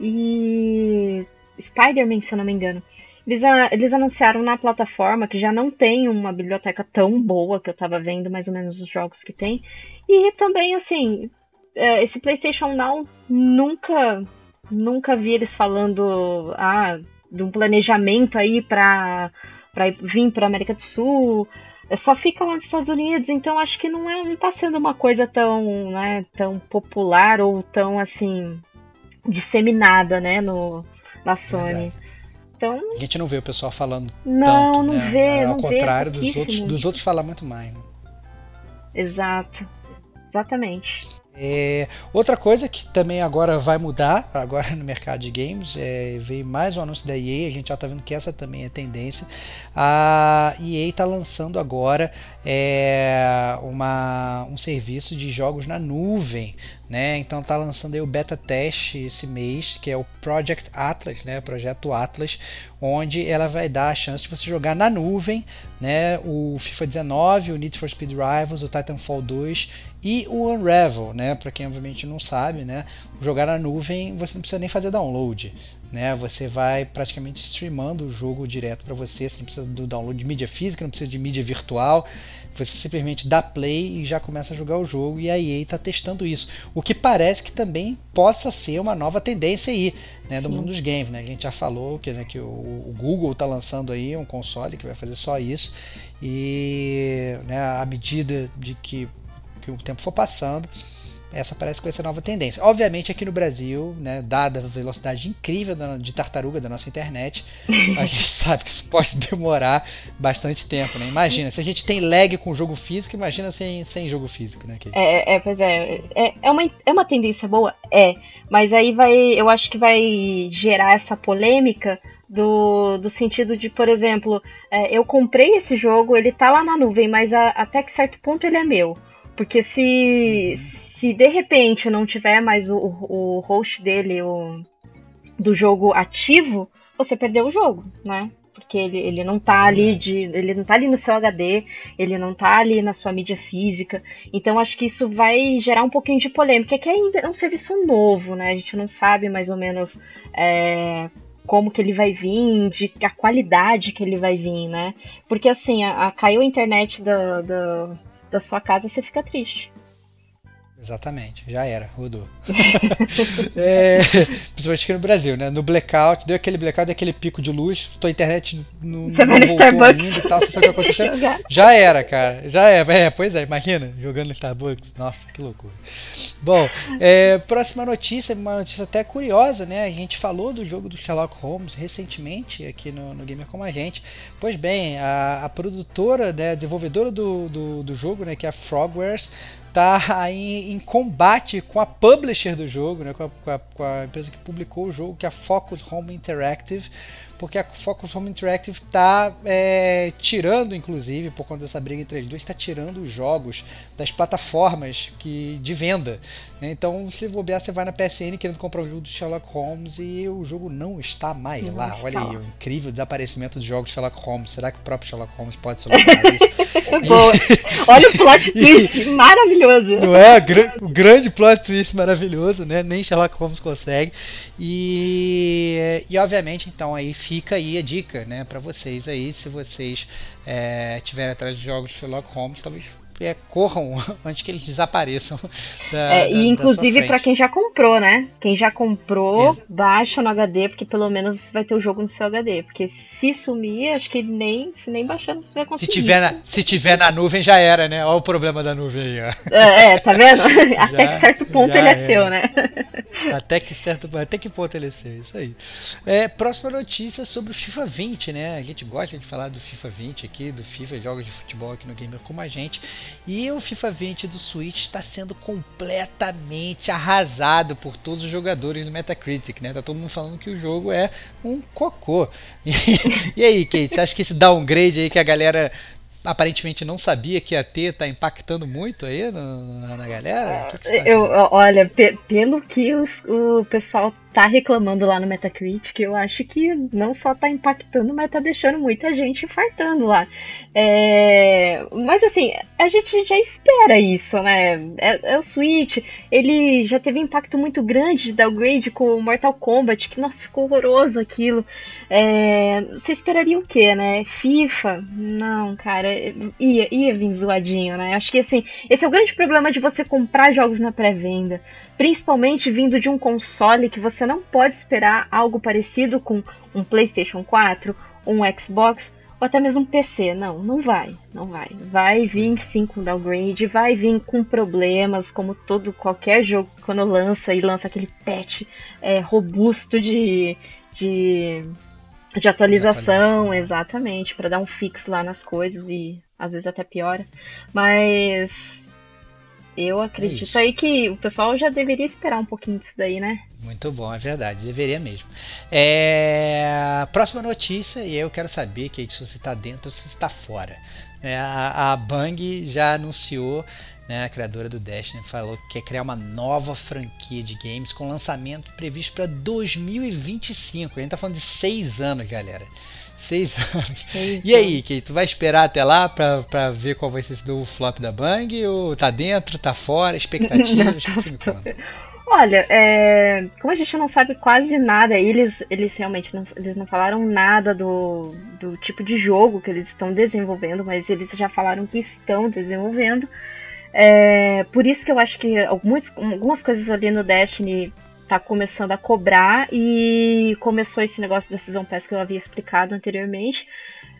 e Spider-Man, se eu não me engano. Eles, eles anunciaram na plataforma que já não tem uma biblioteca tão boa, que eu tava vendo mais ou menos os jogos que tem. E também, assim, é, esse PlayStation Now nunca. Nunca vi eles falando. Ah, de um planejamento aí para vir para América do Sul. É, só fica lá nos Estados Unidos, então acho que não, é, não tá sendo uma coisa tão, né, tão popular ou tão assim disseminada, né, no, na Sony. Então, a gente não vê o pessoal falando não, tanto, não né? vê, Ao não contrário vê, dos outros, dos outros fala muito mais. Né? Exato, exatamente. É, outra coisa que também agora vai mudar, agora no mercado de games, é, veio mais um anúncio da EA, a gente já está vendo que essa também é tendência. A EA está lançando agora é, uma, um serviço de jogos na nuvem, né? Então está lançando aí o beta teste esse mês, que é o Project Atlas, né? Projeto Atlas, onde ela vai dar a chance de você jogar na nuvem, né? O FIFA 19, o Need for Speed Rivals, o Titanfall 2 e o Unravel, né? Para quem obviamente não sabe, né? Jogar na nuvem você não precisa nem fazer download, né? Você vai praticamente streamando o jogo direto para você, você não precisa do download de mídia física, não precisa de mídia virtual, você simplesmente dá play e já começa a jogar o jogo e a EA está testando isso, o que parece que também possa ser uma nova tendência aí, né, do mundo dos games, né? A gente já falou que, né, que o, o Google está lançando aí um console que vai fazer só isso e né, à medida de que que o tempo for passando, essa parece que vai ser a nova tendência. Obviamente, aqui no Brasil, né, dada a velocidade incrível de tartaruga da nossa internet, a gente sabe que isso pode demorar bastante tempo. Né? Imagina, se a gente tem lag com jogo físico, imagina sem, sem jogo físico. Né, é, é, pois é, é. É uma, é uma tendência boa? É. Mas aí vai. Eu acho que vai gerar essa polêmica. Do, do sentido de, por exemplo, é, eu comprei esse jogo, ele tá lá na nuvem, mas a, até que certo ponto ele é meu. Porque se, se de repente não tiver mais o, o host dele o, do jogo ativo, você perdeu o jogo, né? Porque ele, ele não tá ali de. Ele não tá ali no seu HD, ele não tá ali na sua mídia física. Então acho que isso vai gerar um pouquinho de polêmica, que ainda é um serviço novo, né? A gente não sabe mais ou menos é, como que ele vai vir, de a qualidade que ele vai vir, né? Porque assim, a, a caiu a internet da, da da sua casa, você fica triste. Exatamente, já era, rodou. é, principalmente aqui no Brasil, né? No blackout, deu aquele blackout, aquele pico de luz, tua internet não, Você não vai no voltou Starbucks. ainda e tal, você sabe o que aconteceu? Já era, cara. Já é, é, pois é, imagina, jogando no Starbucks. Nossa, que loucura. Bom, é, próxima notícia, uma notícia até curiosa, né? A gente falou do jogo do Sherlock Holmes recentemente aqui no, no Gamer Como a Gente. Pois bem, a, a produtora, né, a desenvolvedora do, do, do jogo, né, que é a Frogwares, tá em, em combate com a publisher do jogo, né, com, a, com, a, com a empresa que publicou o jogo, que é a Focus Home Interactive, porque a Focus Home Interactive está é, tirando, inclusive, por conta dessa briga entre as duas, está tirando os jogos das plataformas que, de venda. né? Então, se bobear, você vai na PSN querendo comprar o jogo do Sherlock Holmes e o jogo não está mais Não lá. está Olha aí, o incrível desaparecimento dos jogos de Sherlock Holmes. Será que o próprio Sherlock Holmes pode solucionar isso? Boa. Olha o plot twist maravilhoso. Não é? O grande plot twist maravilhoso, né? Nem Sherlock Holmes consegue. E, e obviamente, então, aí fica aí a dica, né, para vocês aí, se vocês é, tiverem atrás de jogos de Sherlock Holmes, talvez é, corram antes que eles desapareçam. Da, É, da- da e inclusive frente. quem já comprou, né? Quem já comprou, Ex- baixa no HD, porque pelo menos vai ter o jogo no seu HD. Porque se sumir, acho que nem, se nem baixando você vai Se conseguir. tiver, na, se tiver na nuvem já era, né? Olha o problema da nuvem aí, ó. É, é, tá vendo? Até que certo ponto já ele é era. seu, né? Até que certo, até que ponto ele é seu, isso aí. É, próxima notícia sobre o FIFA 20, né? A gente gosta de falar do FIFA 20 aqui, do FIFA jogos de futebol aqui no Gamer como a gente. E o FIFA 20 do Switch está sendo completamente arrasado por todos os jogadores do Metacritic, né? Tá todo mundo falando que o jogo é um cocô. E, e aí, Kate, você acha que esse downgrade aí que a galera aparentemente não sabia que ia ter tá impactando muito aí no- na, galera? Que que tá Eu, olha, pe- pelo que os- o pessoal tá reclamando lá no Metacritic, eu acho que não só tá impactando, mas tá deixando muita gente infartando lá. É, mas assim, a gente já espera isso, né? É, é o Switch, ele já teve impacto muito grande de downgrade com o Mortal Kombat, que nossa, ficou horroroso aquilo. É, você esperaria o quê, né? FIFA? Não, cara, ia, ia vir zoadinho, né? Acho que assim, esse é o grande problema de você comprar jogos na pré-venda. Principalmente vindo de um console que você não pode esperar algo parecido com um PlayStation 4, um Xbox ou até mesmo um PC. Não, não vai, não vai. Vai vir sim com downgrade, vai vir com problemas, como todo qualquer jogo quando lança e lança aquele patch é, robusto de, de, de atualização, atualização. exatamente, para dar um fix lá nas coisas e às vezes até piora. Mas eu acredito isso. aí que o pessoal já deveria esperar um pouquinho disso daí, né? Muito bom, é verdade, deveria mesmo. É, Próxima notícia, e eu quero saber Kate, se você está dentro ou se você está fora. É, a, a Bang já anunciou, né, a criadora do Destiny, falou que quer criar uma nova franquia de games com lançamento previsto para 2025. A gente tá falando de seis anos, galera. Seis anos. Pois E aí, Kate, tu vai esperar até lá pra, pra ver qual vai ser esse novo flop da Bang? Ou tá dentro, tá fora? Expectativas? O que você me conta? Olha, é, como a gente não sabe quase nada, eles, eles realmente não, eles não falaram nada do, do tipo de jogo que eles estão desenvolvendo, mas eles já falaram que estão desenvolvendo. É, por isso que eu acho que algumas, algumas coisas ali no Destiny tá começando a cobrar e começou esse negócio da Season Pass que eu havia explicado anteriormente.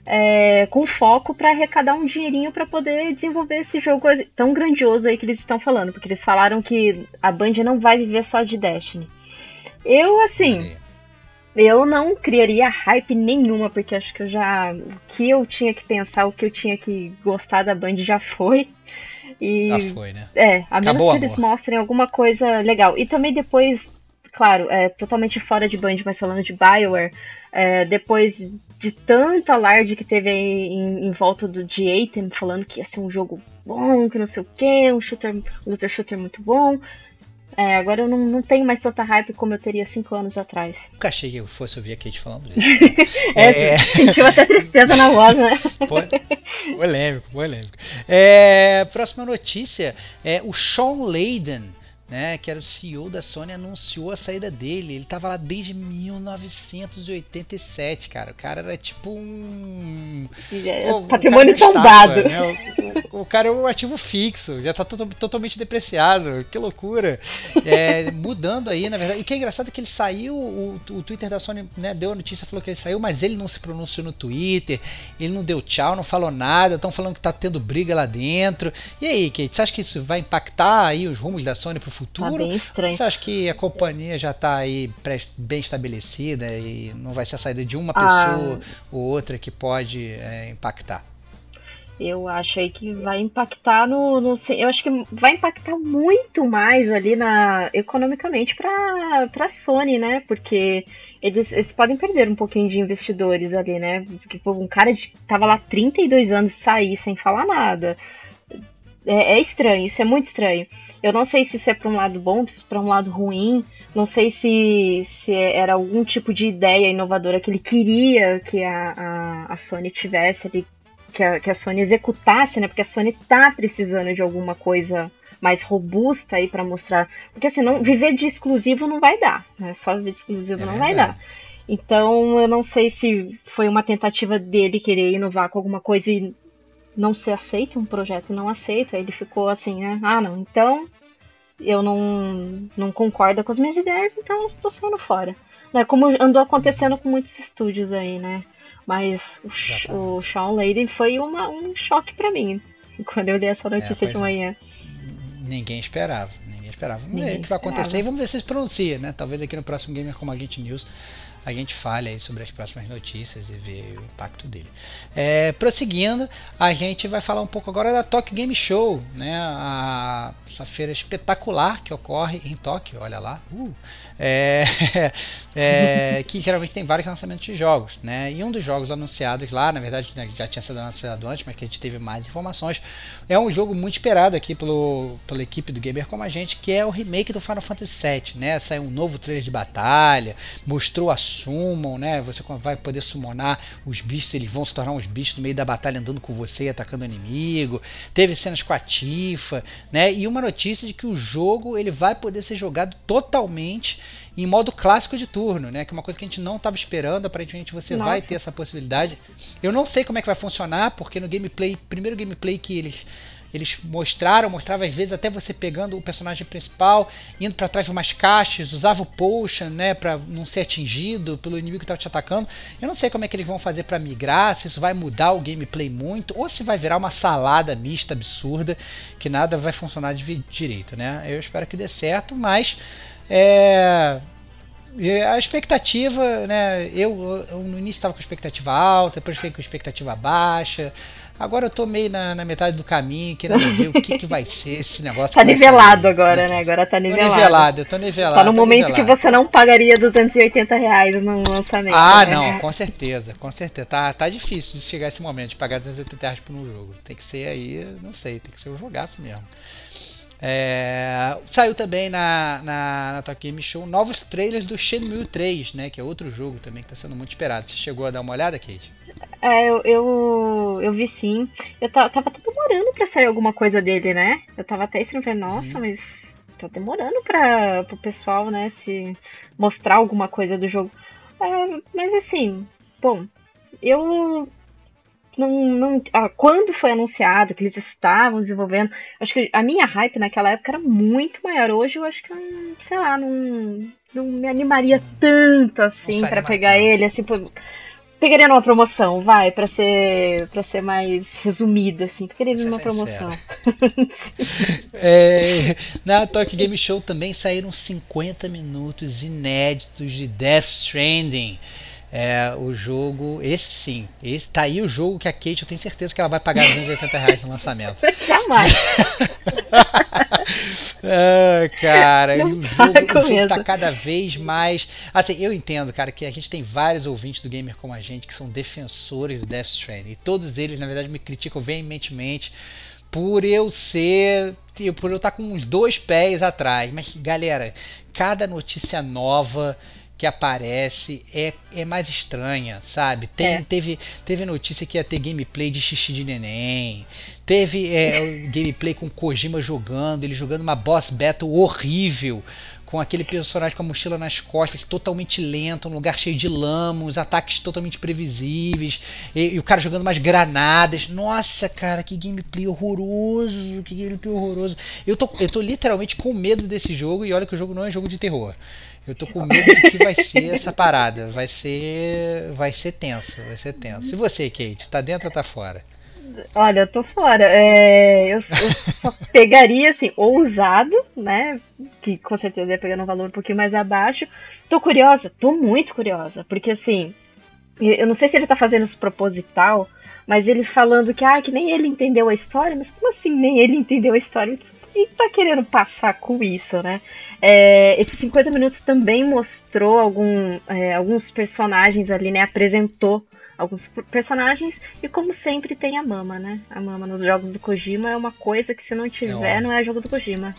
é, com foco para arrecadar um dinheirinho para poder desenvolver esse jogo tão grandioso aí que eles estão falando, porque eles falaram que a Band não vai viver só de Destiny. Eu, assim, eu não criaria hype nenhuma, porque acho que eu já. O que eu tinha que pensar, o que eu tinha que gostar da Band já foi. E, Já foi, né? é, a menos Acabou o que eles mostrem alguma coisa legal. E também depois, claro, é totalmente fora de Band, mas falando de Bioware, é, depois de tanto alarde que teve em, em volta do Atem, falando que ia ser um jogo bom, que não sei o que, um shooter, looter shooter muito bom. É, agora eu não, não tenho mais tanta hype como eu teria cinco anos atrás. Nunca achei que eu fosse ouvir a Kate falando isso. É, sentiu até tristeza na voz, né? Po- polêmico, polêmico. É, próxima notícia é o Sean Layden, né, que era o CEO da Sony, anunciou a saída dele. Ele tava lá desde 1987, cara. O cara era tipo um. É, Pô, patrimônio tombado. Né? O, o, cara é um ativo fixo, já tá to totalmente depreciado. Que loucura. É, mudando aí, na verdade. O que é engraçado é que ele saiu, o, o Twitter da Sony né, deu a notícia, falou que ele saiu, mas ele não se pronunciou no Twitter, ele não deu tchau, não falou nada. Estão falando que tá tendo briga lá dentro. E aí, Kate, você acha que isso vai impactar aí os rumos da Sony pro futuro? Futuro. Tá bem estranho. Você acha que a companhia já está aí bem estabelecida e não vai ser a saída de uma ah. pessoa ou outra que pode é, impactar? Eu acho aí que vai impactar no, no, Eu acho que vai impactar muito mais ali na economicamente para a Sony, né? Porque eles, eles podem perder um pouquinho de investidores ali, né? Porque pô, um cara de, tava lá 32 anos sair sem falar nada. É, é, estranho, isso é muito estranho. Eu não sei se isso é para um lado bom, se é para um lado ruim. Não sei se, se era algum tipo de ideia inovadora que ele queria que a, a, a Sony tivesse ali, que a, que a Sony executasse, né? Porque a Sony tá precisando de alguma coisa mais robusta aí para mostrar. Porque assim, não, viver de exclusivo não vai dar, né? Só viver de exclusivo é não verdade. vai dar. Então eu não sei se foi uma tentativa dele querer inovar com alguma coisa e não se aceita um projeto e não aceita. Aí ele ficou assim, né? Ah, não, então eu não, não concordo com as minhas ideias, então estou saindo fora. Né? Como andou acontecendo com muitos estúdios aí, né? Mas o, o Sean Layden foi uma, um choque para mim quando eu li essa notícia é, de manhã. É. Ninguém esperava, ninguém esperava. Vamos ver o que vai acontecer e vamos ver se se pronuncia, né? Talvez aqui no próximo Gamer como Agente News a gente fale aí sobre as próximas notícias e ver o impacto dele. É, prosseguindo, a gente vai falar um pouco agora da Tokyo Game Show, né? A, essa feira espetacular que ocorre em Tóquio, olha lá. Uh, é, é, que geralmente tem vários lançamentos de jogos, né? E um dos jogos anunciados lá, na verdade né, já tinha sido anunciado antes, mas que a gente teve mais informações, é um jogo muito esperado aqui pelo, pela equipe do Gamer como a gente, que é o remake do Final Fantasy VII, né? Saiu um novo trailer de batalha, mostrou a summon, né? Você vai poder summonar os bichos, eles vão se tornar uns bichos no meio da batalha andando com você e atacando o inimigo. Teve cenas com a Tifa, né? E uma notícia de que o jogo ele vai poder ser jogado totalmente em modo clássico de turno, né? Que é uma coisa que a gente não estava esperando. Aparentemente você Nossa. vai ter essa possibilidade. Eu não sei como é que vai funcionar, porque no gameplay, primeiro gameplay que eles eles mostraram, mostrava às vezes até você pegando o personagem principal, indo para trás de umas caixas, usava o potion, né, para não ser atingido pelo inimigo que estava te atacando. Eu não sei como é que eles vão fazer para migrar, se isso vai mudar o gameplay muito ou se vai virar uma salada mista absurda que nada vai funcionar direito, né? Eu espero que dê certo, mas é, a expectativa, né? Eu, eu no início estava com expectativa alta, depois fiquei com expectativa baixa. Agora eu tô meio na, na metade do caminho, querendo ver o que, que vai ser esse negócio. Tá nivelado agora, né? Agora tá nivelado. Tô nivelado, eu tô nivelado. Tá no momento nivelado. que você não pagaria 280 reais no lançamento. Ah, né? não, com certeza, com certeza. Tá, tá difícil de chegar esse momento de pagar 280 reais por um jogo. Tem que ser aí, não sei, tem que ser um jogaço mesmo. É, saiu também na, na, na Tokyo Game Show novos trailers do Shenmue 3, né? Que é outro jogo também que está sendo muito esperado. Você chegou a dar uma olhada, Kate? É, eu, eu, eu vi sim. Eu tava até demorando pra sair alguma coisa dele, né? Eu tava até estranho, nossa, uhum. mas tá demorando pra, pro pessoal, né, se mostrar alguma coisa do jogo. É, mas assim, bom, eu não, não ah, quando foi anunciado que eles estavam desenvolvendo, acho que a minha hype naquela época era muito maior. Hoje eu acho que, sei lá, não, não me animaria tanto assim para pegar ele, assim, por, pegaria numa promoção, vai, para ser para ser mais resumida assim, pegaria numa promoção. é, na Tokyo Game Show também saíram 50 minutos inéditos de Death Stranding é, o jogo, esse sim, esse tá aí o jogo que a Kate eu tenho certeza que ela vai pagar 280 reais no lançamento. Jamais. ah, cara, o jogo, o jogo tá cada vez mais. Assim, eu entendo, cara, que a gente tem vários ouvintes do gamer como a gente que são defensores do Death Stranding. E todos eles, na verdade, me criticam veementemente por eu ser. Por eu estar com uns dois pés atrás. Mas, galera, cada notícia nova que aparece é, é mais estranha, sabe? Tem, É. teve, teve notícia que ia ter gameplay de xixi de neném. Teve é, gameplay com Kojima jogando, ele jogando uma boss battle horrível. Com aquele personagem com a mochila nas costas, totalmente lento, um lugar cheio de lama, os ataques totalmente previsíveis, e, e o cara jogando umas granadas. Nossa, cara, que gameplay horroroso! Que gameplay horroroso. Eu tô, eu tô literalmente com medo desse jogo, e olha que o jogo não é jogo de terror. Eu tô com medo do que vai ser essa parada. Vai ser. Vai ser tenso, vai ser tenso. E você, Kate, tá dentro ou tá fora? Olha, eu tô fora. É, eu, eu só pegaria, assim, ousado, né? Que com certeza ia pegar um valor um pouquinho mais abaixo. Tô curiosa, tô muito curiosa. Porque, assim, eu não sei se ele tá fazendo isso proposital, mas ele falando que, ah, que nem ele entendeu a história. Mas como assim nem ele entendeu a história? O que, tá querendo passar com isso, né? É, esses 50 minutos também mostrou algum, é, alguns personagens ali, né? Apresentou alguns personagens e como sempre tem a Mama, né? A Mama nos jogos do Kojima é uma coisa que se não tiver óbvio. não é jogo do Kojima.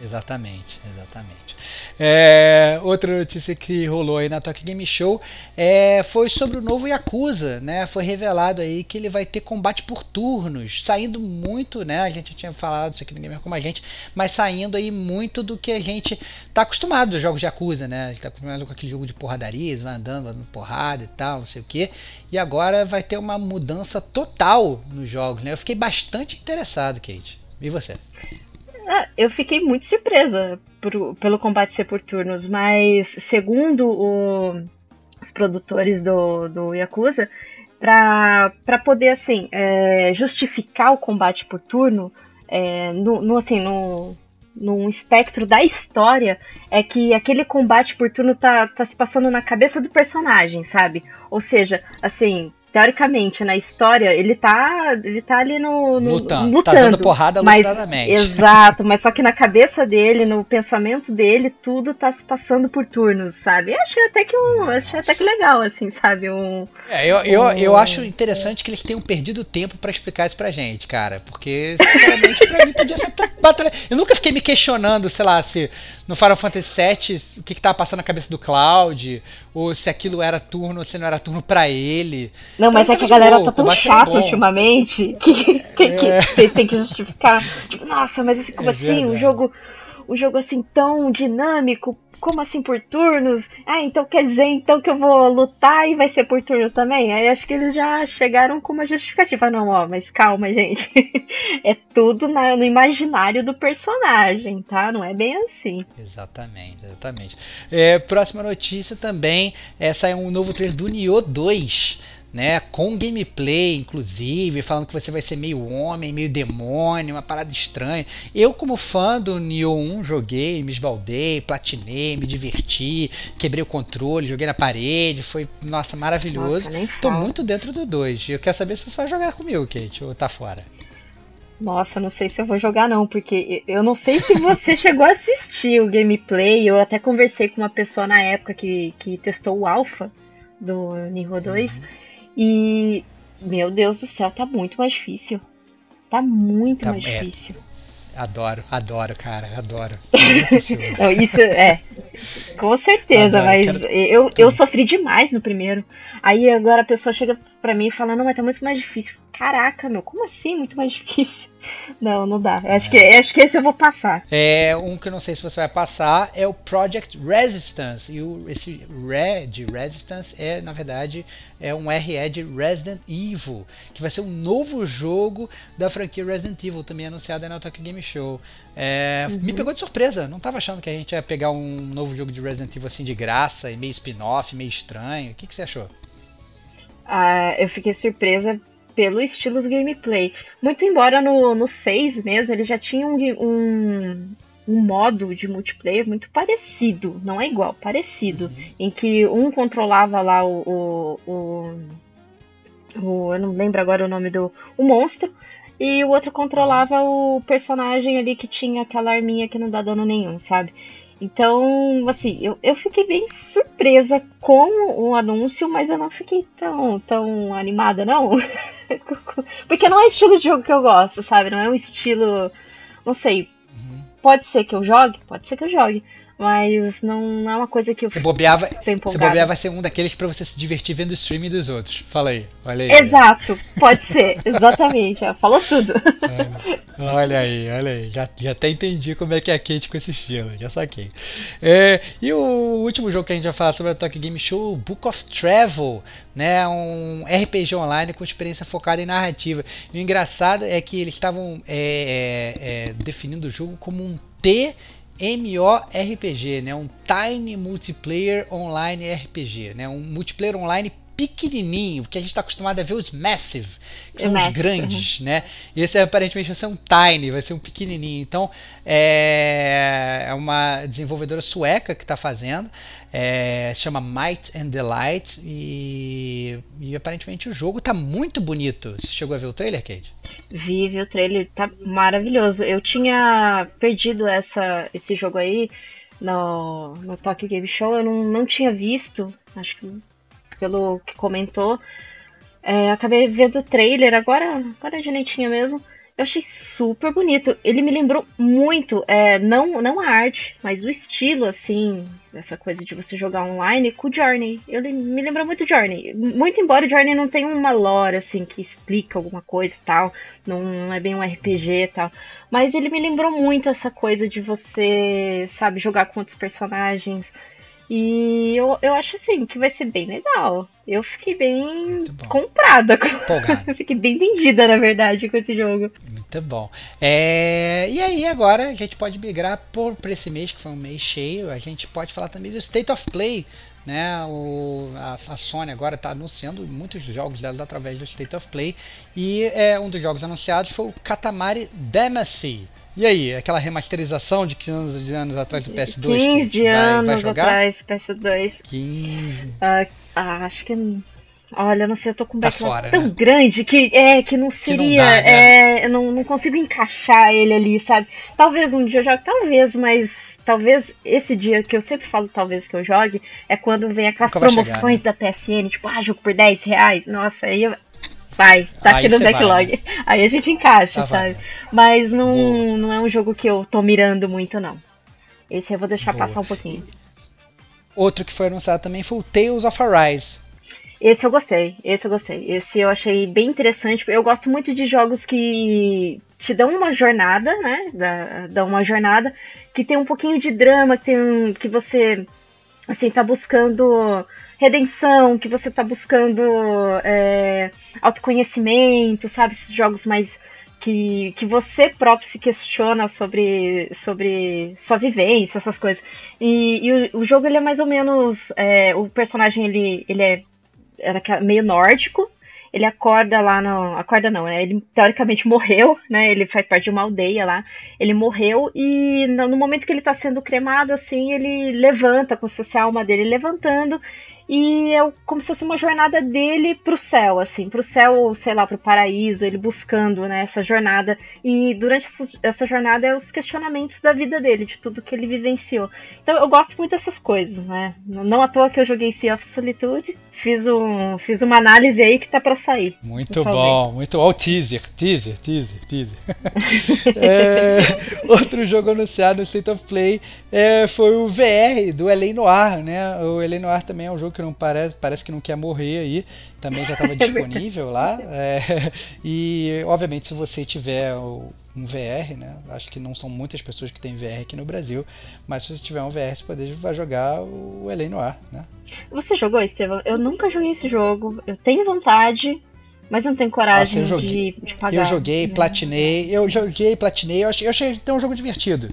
Exatamente, exatamente. É, outra notícia que rolou aí na Tokyo Game Show é, foi sobre o novo Yakuza, né? Foi revelado aí que ele vai ter combate por turnos, saindo muito, né? A gente tinha falado isso aqui no Gamer como a gente, mas saindo aí muito do que a gente tá acostumado dos jogos de Yakuza, né? A gente tá acostumado com aquele jogo de porradaria, vai andando, vai dando porrada e tal, não sei o que. E agora vai ter uma mudança total nos jogos, né? Eu fiquei bastante interessado, Kate. E você? Ah, eu fiquei muito surpresa por- pelo combate ser por turnos, mas segundo o- os produtores do, do Yakuza, pra poder assim é, justificar o combate por turno, é, no, no, assim, no, num espectro da história, é que aquele combate por turno tá, tá se passando na cabeça do personagem, sabe? Ou seja, assim, teoricamente, na história, ele tá, ele tá ali no, no lutando, tá dando porrada mas-. Exato, mas só que na cabeça dele, no pensamento dele, tudo tá se passando por turnos, sabe? Eu achei até que um, achei até que legal, assim, sabe? Um, É, eu, eu, eu Oh. acho interessante que eles tenham perdido tempo pra explicar isso pra gente, cara. Porque, sinceramente, pra mim podia ser batalha. Eu nunca fiquei me questionando, sei lá, se no Final Fantasy VII o que, que tava passando na cabeça do Cloud, ou se aquilo era turno ou se não era turno pra ele. Não, mas Então, é que a galera tá tão era chata bom. ultimamente que, que, que É. tem, tem que justificar. Tipo, nossa, mas assim, como É assim? Um jogo, um jogo assim tão dinâmico, como assim por turnos? Ah, então quer dizer então que eu vou lutar e vai ser por turno também? Aí acho que eles já chegaram com uma justificativa. Não, ó, mas calma, gente. é tudo na- no imaginário do personagem, tá? Não é bem assim. Exatamente, exatamente. É, próxima notícia também é saiu um novo trailer do Nioh 2, né? Com gameplay, inclusive, falando que você vai ser meio homem, meio demônio, uma parada estranha. Eu, como fã do Nioh 1, joguei, me esbaldei, platinei, me diverti, quebrei o controle, joguei na parede, foi, nossa, maravilhoso. Nossa, Tô muito dentro do 2. Eu quero saber se você vai jogar comigo, Kate, ou tá fora. Nossa, não sei se eu vou jogar não, porque eu não sei se você chegou a assistir o gameplay. Eu até conversei com uma pessoa na época que, que testou o alpha do Nihon 2 e meu Deus do céu, tá muito mais difícil. Tá muito Tá- mais é. difícil. Adoro, adoro, cara, adoro. Não, isso é. Com certeza, Adoro, mas quero- eu, eu sofri demais no primeiro. Aí agora a pessoa chega pra mim e fala, não, mas tá muito mais difícil. Caraca, meu, como assim muito mais difícil? Não, não dá. Acho, que, acho que esse eu vou passar. É, um que eu não sei se você vai passar é o Project Resistance. E o, esse Re de Resistance é, na verdade, é um RE de Resident Evil, que vai ser um novo jogo da franquia Resident Evil, também anunciado na Tokyo Game Show. É, Me pegou de surpresa, não tava achando que a gente ia pegar um novo jogo de Resident Evil assim de graça, e meio spin-off, meio estranho. O que, que você achou? Ah, eu fiquei surpresa pelo estilo do gameplay. Muito embora no, no 6 mesmo ele já tinha um, um, um modo de multiplayer muito parecido. Não é igual, parecido. Em que um controlava lá o. o, o, o- eu não lembro agora o nome do. O monstro. E o outro controlava o personagem ali que tinha aquela arminha que não dá dano nenhum, sabe? Então, assim, eu, eu fiquei bem surpresa com o anúncio, mas eu não fiquei tão, tão animada, não. Porque não é o estilo de jogo que eu gosto, sabe? Não é um estilo. Não sei. Uhum. Pode ser que eu jogue? Pode ser que eu jogue. Mas não, é uma coisa que eu se bobear, vai, se bobear vai ser um daqueles para você se divertir vendo o streaming dos outros. Fala aí, olha aí. Exato, pode ser, exatamente. falou tudo. Olha, olha aí, olha aí. Já, já até entendi como é que é a Kate com esse estilo, já saquei. É, e o último jogo que a gente vai falar sobre a Tokyo Game Show, Book of Travel, né? Um RPG online com experiência focada em narrativa. E o engraçado é que eles estavam é, é, é definindo o jogo como um T MORPG, né? Um Tiny Multiplayer Online RPG, né? Um multiplayer online pequenininho, porque a gente está acostumado a ver os Massive, que são Massive, os grandes, uhum. né? E esse aparentemente vai ser um Tiny, vai ser um pequenininho. Então, é, é uma desenvolvedora sueca que está fazendo, é, chama Might and Delight, e, e aparentemente o jogo está muito bonito. Você chegou a ver o trailer, Kate? Vi, vi o trailer, tá maravilhoso. Eu tinha perdido essa, esse jogo aí no, no Tokyo Game Show, eu não, não tinha visto, acho que pelo que comentou. É, acabei vendo o trailer agora, agora de netinha mesmo. Eu achei super bonito. Ele me lembrou muito, é, não, não a arte, mas o estilo, assim, essa coisa de você jogar online com o Journey. Ele me lembrou muito Journey. Muito embora o Journey não tenha uma lore, assim, que explica alguma coisa e tal. Não é bem um RPG e tal. Mas ele me lembrou muito essa coisa de você, sabe, jogar com outros personagens e eu, eu acho assim que vai ser bem legal. Eu fiquei bem comprada. Com... fiquei bem vendida, na verdade, com esse jogo. Muito bom. É... E aí, agora a gente pode migrar por, por esse mês, que foi um mês cheio. A gente pode falar também do State of Play. Né, o, a, a Sony agora está anunciando muitos jogos dela através do State of Play. E é, um dos jogos anunciados foi o Katamari Damacy. E aí, aquela remasterização de 15 anos atrás do PS2? 15 vai, anos vai jogar? atrás, PS2. 15. Uh, acho que. Olha, não sei, eu tô com um tá fora, tão né? grande que é que não seria. Que não dá, né? é, eu não, não consigo encaixar ele ali, sabe? Talvez um dia eu jogue, talvez, mas talvez esse dia que eu sempre falo, talvez que eu jogue, é quando vem aquelas promoções chegar, né? da PSN, tipo, ah, jogo por 10 reais. Nossa, aí eu, Vai, tá aqui no backlog. Vai, né? Aí a gente encaixa, tá, sabe? Vai. Mas não, não é um jogo que eu tô mirando muito, não. Esse eu vou deixar Boa. passar um pouquinho. Outro que foi anunciado também foi o Tales of Arise. Esse eu gostei, esse eu gostei. Esse eu achei bem interessante. Eu gosto muito de jogos que te dão uma jornada, né? Dão uma jornada que tem um pouquinho de drama, que, tem, que você assim, tá buscando redenção, que você tá buscando é, autoconhecimento, sabe? Esses jogos mais que, que você próprio se questiona sobre, sobre sua vivência, essas coisas. E, e o, o, jogo ele é mais ou menos. É, o personagem ele, ele é era meio nórdico, ele acorda lá no. Acorda não, né? Ele teoricamente morreu, né? Ele faz parte de uma aldeia lá. Ele morreu e no momento que ele tá sendo cremado, assim, ele levanta, com a alma dele levantando e é como se fosse uma jornada dele pro céu, assim, pro céu, sei lá, pro paraíso, ele buscando, né, essa jornada. E durante essa jornada é os questionamentos da vida dele, de tudo que ele vivenciou. Então eu gosto muito dessas coisas, né? Não à toa que eu joguei Sea of Solitude, fiz, um, fiz uma análise aí que tá para sair. Muito bom, muito bom. Teaser, teaser, teaser, teaser. é, outro jogo anunciado no State of Play é, foi o VR do L.A. Noir, né? O L.A. Noir também é um jogo que não parece, parece que não quer morrer aí, também já estava disponível lá. É, e obviamente se você tiver um VR, né? Acho que não são muitas pessoas que têm VR aqui no Brasil, mas se você tiver um VR, você pode, vai jogar o Elen Noir, né? Você jogou, Estevão? Eu nunca joguei esse jogo. Eu tenho vontade, mas não tenho coragem Nossa, joguei, de, de, pagar. Eu joguei, platinei, eu joguei, platinei, eu achei, eu achei que um jogo divertido.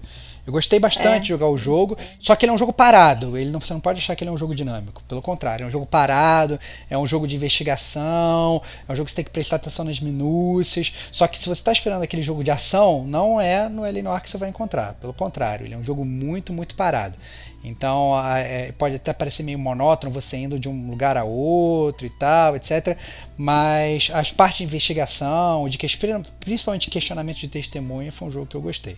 Eu gostei bastante é. de jogar o jogo, só que ele é um jogo parado. Ele não, você não pode achar que ele é um jogo dinâmico. Pelo contrário, é um jogo parado, é um jogo de investigação, é um jogo que você tem que prestar atenção nas minúcias. Só que se você está esperando aquele jogo de ação, não é no Eleanor que você vai encontrar. Pelo contrário, ele é um jogo muito, muito parado. Então é, pode até parecer meio monótono você indo de um lugar a outro e tal, etc. Mas as partes de investigação, de que, principalmente questionamento de testemunha, foi um jogo que eu gostei.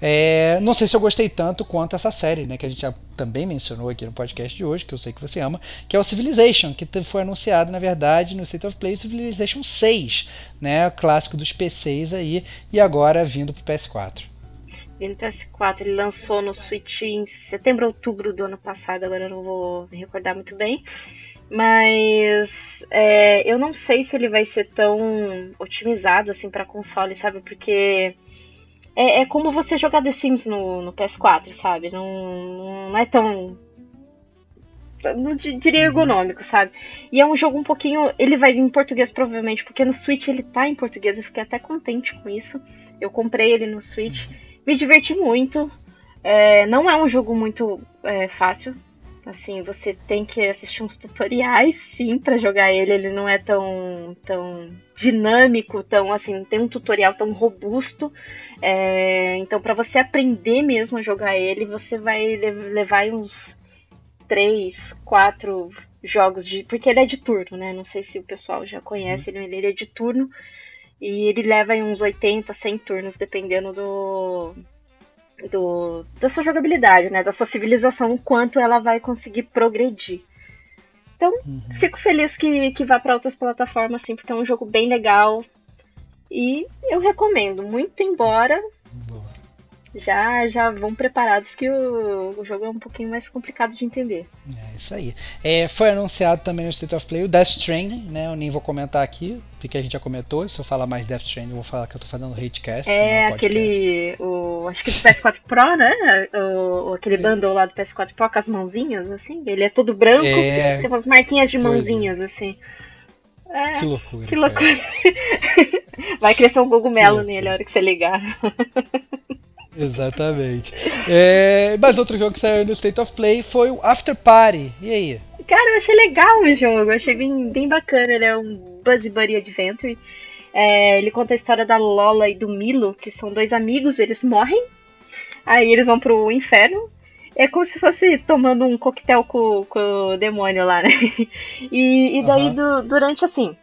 É, não sei se eu gostei tanto quanto essa série, né, que a gente já também mencionou aqui no podcast de hoje, que eu sei que você ama, que é o Civilization, que foi anunciado, na verdade, no State of Play, Civilization 6, né, o clássico dos PCs aí, e agora vindo para o PS4. No PS4, ele lançou no Switch em setembro, outubro do ano passado, agora eu não vou me recordar muito bem. Mas é, eu não sei se ele vai ser tão otimizado assim para console, sabe? Porque é, é, como você jogar The Sims no, no PS4, sabe? Não, não é tão. Não diria uhum. ergonômico, sabe? E é um jogo um pouquinho. Ele vai em português, provavelmente, porque no Switch ele tá em português. Eu fiquei até contente com isso. Eu comprei ele no Switch. Me diverti muito. É, não é um jogo muito é, fácil Assim, você tem que assistir uns tutoriais, sim, para jogar ele. Ele não é tão, tão dinâmico, tão assim, tem um tutorial tão robusto. É, então, para você aprender mesmo a jogar ele, você vai levar uns três, quatro jogos de. Porque ele é de turno, né? Não sei se o pessoal já conhece, uhum. ele, ele é de turno. E ele leva uns 80, 100 turnos, dependendo do, do, da sua jogabilidade, né? Da sua civilização, o quanto ela vai conseguir progredir. Então, uhum. fico feliz que, que vá para outras plataformas, assim, porque é um jogo bem legal. E eu recomendo, muito embora já já vão preparados que o, o jogo é um pouquinho mais complicado de entender. É isso aí. É, foi anunciado também no State of Play o Death Stranding, né? Eu nem vou comentar aqui, porque a gente já comentou. Se eu falar mais Death Stranding, eu vou falar que eu tô fazendo hatecast. É aquele. O, acho que do PS4 Pro, né? O, aquele bundle lá do PS4 Pro com as mãozinhas, assim. Ele é todo branco, é... tem umas marquinhas de é. mãozinhas, assim. É, que loucura. Que loucura. Vai crescer um cogumelo nele a hora que você ligar. Exatamente. É, mas outro jogo que saiu no State of Play foi o After Party. E aí? Cara, eu achei legal o jogo, eu achei bem, bem bacana. Ele é um Buzzy Buddy Adventure. É, ele conta a história da Lola e do Milo, que são dois amigos, eles morrem. Aí eles vão pro inferno. É como se fosse tomando um coquetel com, com o demônio lá, né? E, e daí, uhum. do, durante assim,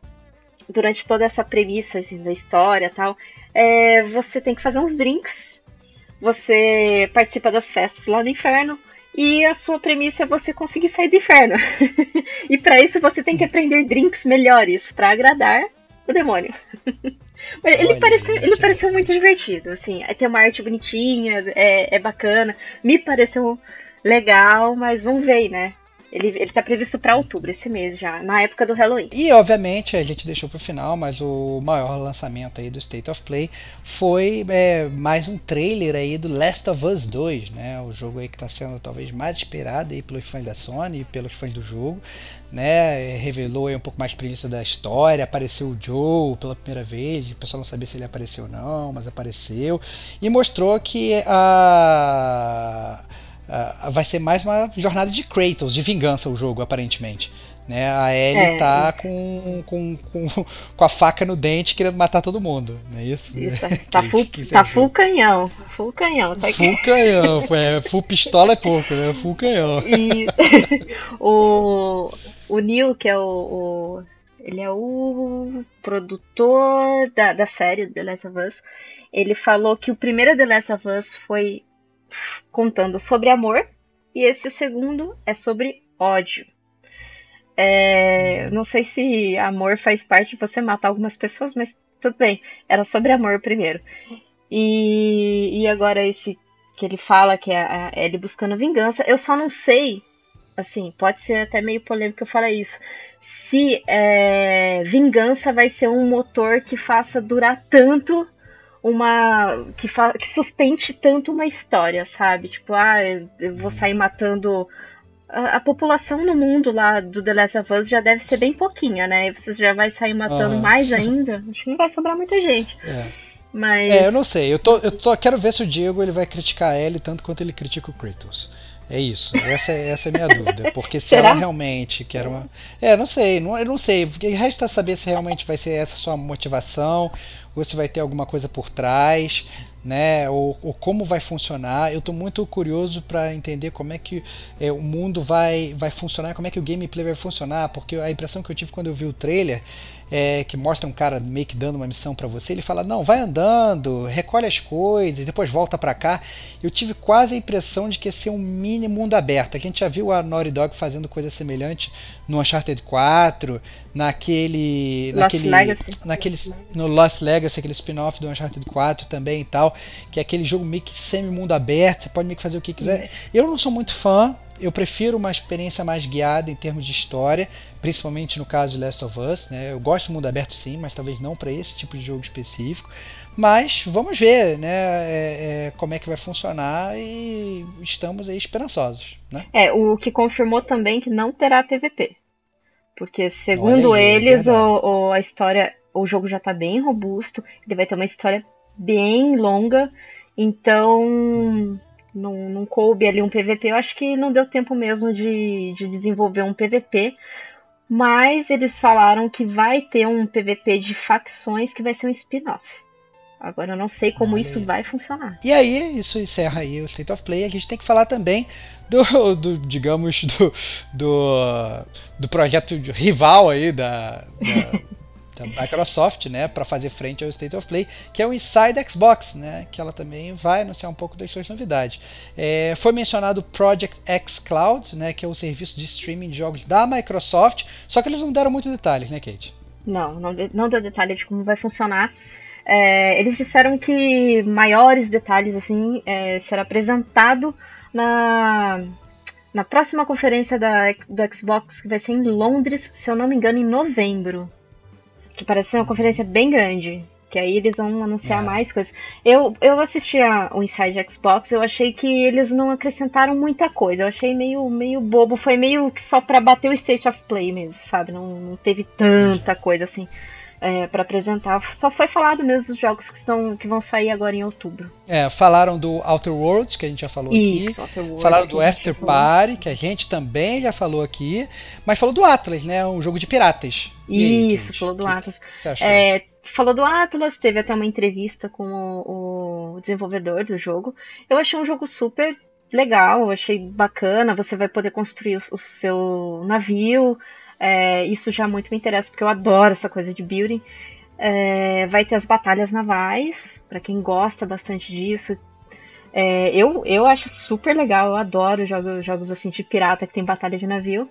durante toda essa premissa assim, da história tal, é, você tem que fazer uns drinks você participa das festas lá no inferno e a sua premissa é você conseguir sair do inferno. e para isso você tem que aprender drinks melhores para agradar o demônio. ele, Olha, pareceu, ele pareceu muito divertido, assim. Tem uma arte bonitinha, é, é bacana. Me pareceu legal, mas vamos ver, né? Ele, ele tá previsto para outubro, esse mês já, na época do Halloween. E obviamente a gente deixou pro final, mas o maior lançamento aí do State of Play foi é, mais um trailer aí do Last of Us 2, né? O jogo aí que está sendo talvez mais esperado aí pelos fãs da Sony e pelos fãs do jogo, né? Revelou aí um pouco mais de premissa da história, apareceu o Joe pela primeira vez, o pessoal não sabia se ele apareceu ou não, mas apareceu e mostrou que a uh, vai ser mais uma jornada de Kratos, de vingança o jogo, aparentemente. Né? A Ellie é, tá com, com, com, com, a faca no dente querendo matar todo mundo. Não é isso? isso tá, tá, full, tá full canhão. Full canhão. Tá full canhão. É, full pistola é pouco, né? Full canhão. E o, o Neil, que é o, o, Ele é o produtor da, da série The Last of Us. Ele falou que o primeiro The Last of Us foi contando sobre amor e esse segundo é sobre ódio. É, não sei se amor faz parte de você matar algumas pessoas, mas tudo bem. Era sobre amor primeiro. E, e agora esse que ele fala que é ele buscando vingança. Eu só não sei, assim, pode ser até meio polêmico eu falar isso. Se é, vingança vai ser um motor que faça durar tanto uma que, que sustente tanto uma história, sabe? Tipo, ah, eu vou sair matando a, a, população no mundo lá do The Last of Us já deve ser bem pouquinha, né? E você já vai sair matando ah. mais ainda. Acho que não vai sobrar muita gente. É. Mas... É, eu não sei. Eu, tô, eu tô, quero ver se o Diego ele vai criticar ele tanto quanto ele critica o Kratos. É isso. Essa é, essa é a minha dúvida. Porque se Será? ela realmente quer uma. É, não sei. Não, eu não sei. Porque resta saber se realmente vai ser essa sua motivação ou se vai ter alguma coisa por trás, né? Ou, ou como vai funcionar. Eu estou muito curioso para entender como é que é, o mundo vai, vai funcionar, como é que o gameplay vai funcionar, porque a impressão que eu tive quando eu vi o trailer é, que mostra um cara meio que dando uma missão para você, ele fala: "Não, vai andando, recolhe as coisas, depois volta para cá". Eu tive quase a impressão de que ia ser um mini mundo aberto. A gente já viu a Naughty Dog fazendo coisa semelhante no Uncharted 4, naquele Lost naquele Legacy. naquele no Lost Legacy, aquele spin-off do Uncharted 4 também e tal. que é aquele jogo meio que semi-mundo aberto, você pode meio que fazer o que quiser. Eu não sou muito fã, eu prefiro uma experiência mais guiada em termos de história, principalmente no caso de Last of Us. Né? Eu gosto do mundo aberto sim, mas talvez não para esse tipo de jogo específico. Mas vamos ver né, é, é, como é que vai funcionar e estamos aí esperançosos. Né? É, o que confirmou também que não terá PVP. Porque, segundo aí, eles, é o, o, a história, o jogo já está bem robusto, ele vai ter uma história bem longa, então não, não coube ali um PVP. Eu acho que não deu tempo mesmo de, de desenvolver um PVP. Mas eles falaram que vai ter um PVP de facções que vai ser um spin-off. Agora eu não sei como Olha. isso vai funcionar. E aí, isso encerra aí o State of Play. A gente tem que falar também do, do digamos, do, do, do projeto rival aí da, da da Microsoft, né, para fazer frente ao State of Play, que é o Inside Xbox, né, que ela também vai anunciar um pouco das suas novidades. É, foi mencionado o Project X Cloud, né, que é o serviço de streaming de jogos da Microsoft, só que eles não deram muitos detalhes, né, Kate? Não, não, não deu detalhe de como vai funcionar. É, eles disseram que maiores detalhes assim é, será apresentado na na próxima conferência da, do Xbox que vai ser em Londres, se eu não me engano, em novembro. Que parece ser uma conferência bem grande. Que aí eles vão anunciar é. mais coisas. Eu, eu assisti a, o Inside Xbox, eu achei que eles não acrescentaram muita coisa. Eu achei meio, meio bobo. Foi meio que só pra bater o State of Play mesmo, sabe? Não, não teve tanta coisa assim é, para apresentar. Só foi falado mesmo dos jogos que, estão, que vão sair agora em outubro. É, falaram do Outer Worlds, que a gente já falou Isso, aqui. Worlds, falaram do After Party, que a gente também já falou aqui. Mas falou do Atlas, né? Um jogo de piratas. Isso, falou do Atlas. É, falou do Atlas, teve até uma entrevista com o, o desenvolvedor do jogo. Eu achei um jogo super legal, achei bacana. Você vai poder construir o, o seu navio. É, isso já muito me interessa, porque eu adoro essa coisa de building. É, vai ter as batalhas navais, para quem gosta bastante disso. É, eu, eu acho super legal, eu adoro jogos, jogos assim de pirata que tem batalha de navio.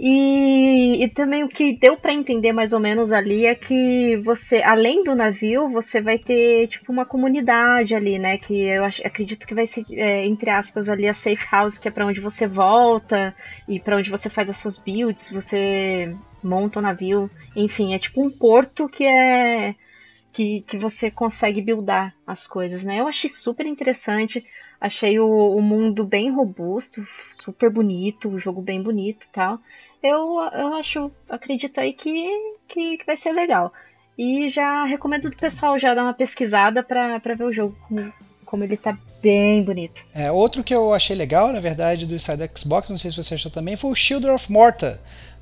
E, e também o que deu para entender mais ou menos ali é que você, além do navio, você vai ter tipo uma comunidade ali, né? Que eu acredito que vai ser, é, entre aspas, ali a safe house, que é para onde você volta e para onde você faz as suas builds, você monta o navio. Enfim, é tipo um porto que é. Que, que você consegue buildar as coisas, né? Eu achei super interessante. Achei o, o mundo bem robusto, super bonito, o jogo bem bonito e tal eu, eu acho, acredito aí que, que, que vai ser legal. E já recomendo o pessoal já dar uma pesquisada para ver o jogo, como, como ele tá bem bonito. É, outro que eu achei legal, na verdade, do Side Xbox, não sei se você achou também, foi o Children of Morta.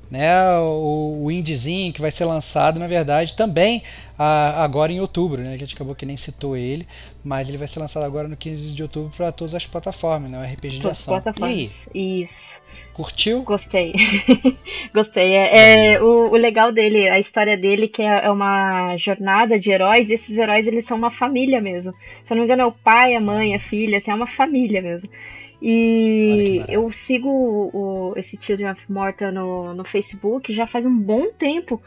Né, o, o indiezinho que vai ser lançado, na verdade, também a, agora em outubro. Né, a gente acabou que nem citou ele, mas ele vai ser lançado agora no 15 de outubro para todas as plataformas, né, o RPG todas de ação. Plataformas. Isso. Curtiu? Gostei. Gostei. É, é o, o, legal dele, a história dele, que é, é, uma jornada de heróis, e esses heróis eles são uma família mesmo. Se eu não me engano, é o pai, a mãe, a filha, assim, é uma família mesmo. E eu sigo o, esse Children of Morta no, no Facebook já faz um bom tempo,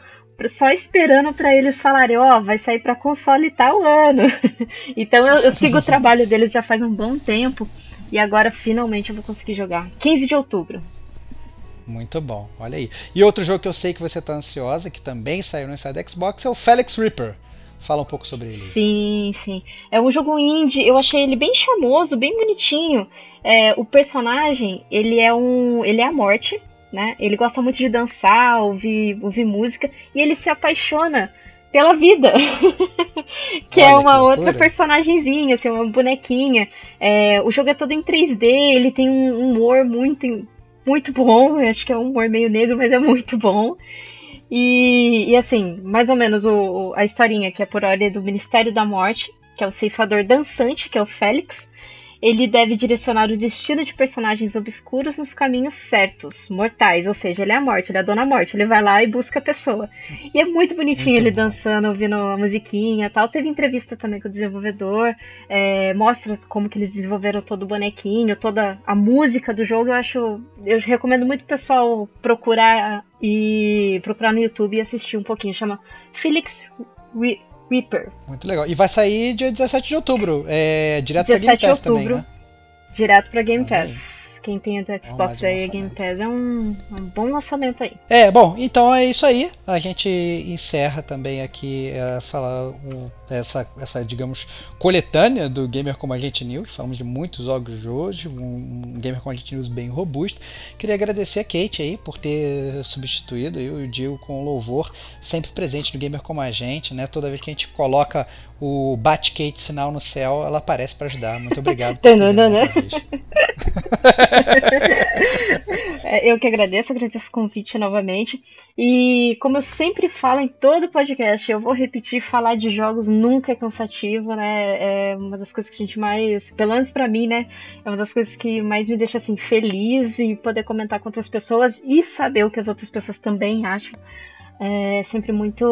só esperando para eles falarem, ó, oh, vai sair para console tal ano. então eu, eu sigo o trabalho deles já faz um bom tempo. E agora finalmente eu vou conseguir jogar. 15 de outubro. Muito bom, olha aí. E outro jogo que eu sei que você está ansiosa, que também saiu no Inside Xbox, é o Felix Reaper. Fala um pouco sobre ele. Sim, sim. É um jogo indie, eu achei ele bem charmoso, bem bonitinho. É, o personagem, ele é um. ele é a morte, né? Ele gosta muito de dançar, ouvir, ouvir música, e ele se apaixona pela vida. que é Olha, é uma que outra personagemzinha, assim, uma bonequinha. É, o jogo é todo em 3D, ele tem um humor muito muito bom. Eu acho que é um humor meio negro, mas é muito bom. E, e assim, mais ou menos o, a historinha que é por ordem do Ministério da Morte, que é o ceifador dançante, que é o Félix ele deve direcionar o destino de personagens obscuros nos caminhos certos, mortais, ou seja, ele é a morte, ele é a dona morte, ele vai lá e busca a pessoa. E é muito bonitinho ele dançando, ouvindo a musiquinha tal. Teve entrevista também com o desenvolvedor, é, mostra como que eles desenvolveram todo o bonequinho, toda a música do jogo. Eu acho, eu recomendo muito o pessoal procurar e procurar no YouTube e assistir um pouquinho. Chama Felix Reaper. Muito legal. E vai sair dia 17 de outubro, é, direto pra 17 Game Pass de outubro, também, né? direto pra Game. Pass. Quem tem o mais Xbox um aí, a lançamento. Game Pass é um, um bom lançamento aí. É, bom, então é isso aí. A gente encerra também aqui é, falar um- essa, essa, digamos, coletânea do Gamer Como a Gente News. Falamos de muitos jogos de hoje, um, um Gamer Como a Gente News bem robusto. Queria agradecer a Kate aí por ter substituído eu e o Dio com louvor, sempre presente no Gamer Como a Gente, né? Toda vez que a gente coloca o Bate-Kate sinal no céu, ela aparece para ajudar. Muito obrigado. mais uma vez. É, Eu que agradeço, agradeço o convite novamente. E como eu sempre falo em todo podcast, eu vou repetir, falar de jogos nunca é cansativo, né? É uma das coisas que a gente mais, pelo menos pra mim, né? É uma das coisas que mais me deixa assim feliz e poder comentar com outras pessoas e saber o que as outras pessoas também acham. É sempre muito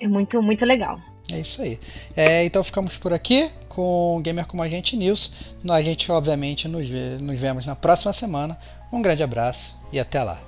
é muito muito legal. É isso aí. É, então ficamos por aqui com Gamer Como a Gente News. A gente, obviamente, nos, vê- nos vemos na próxima semana. Um grande abraço e até lá.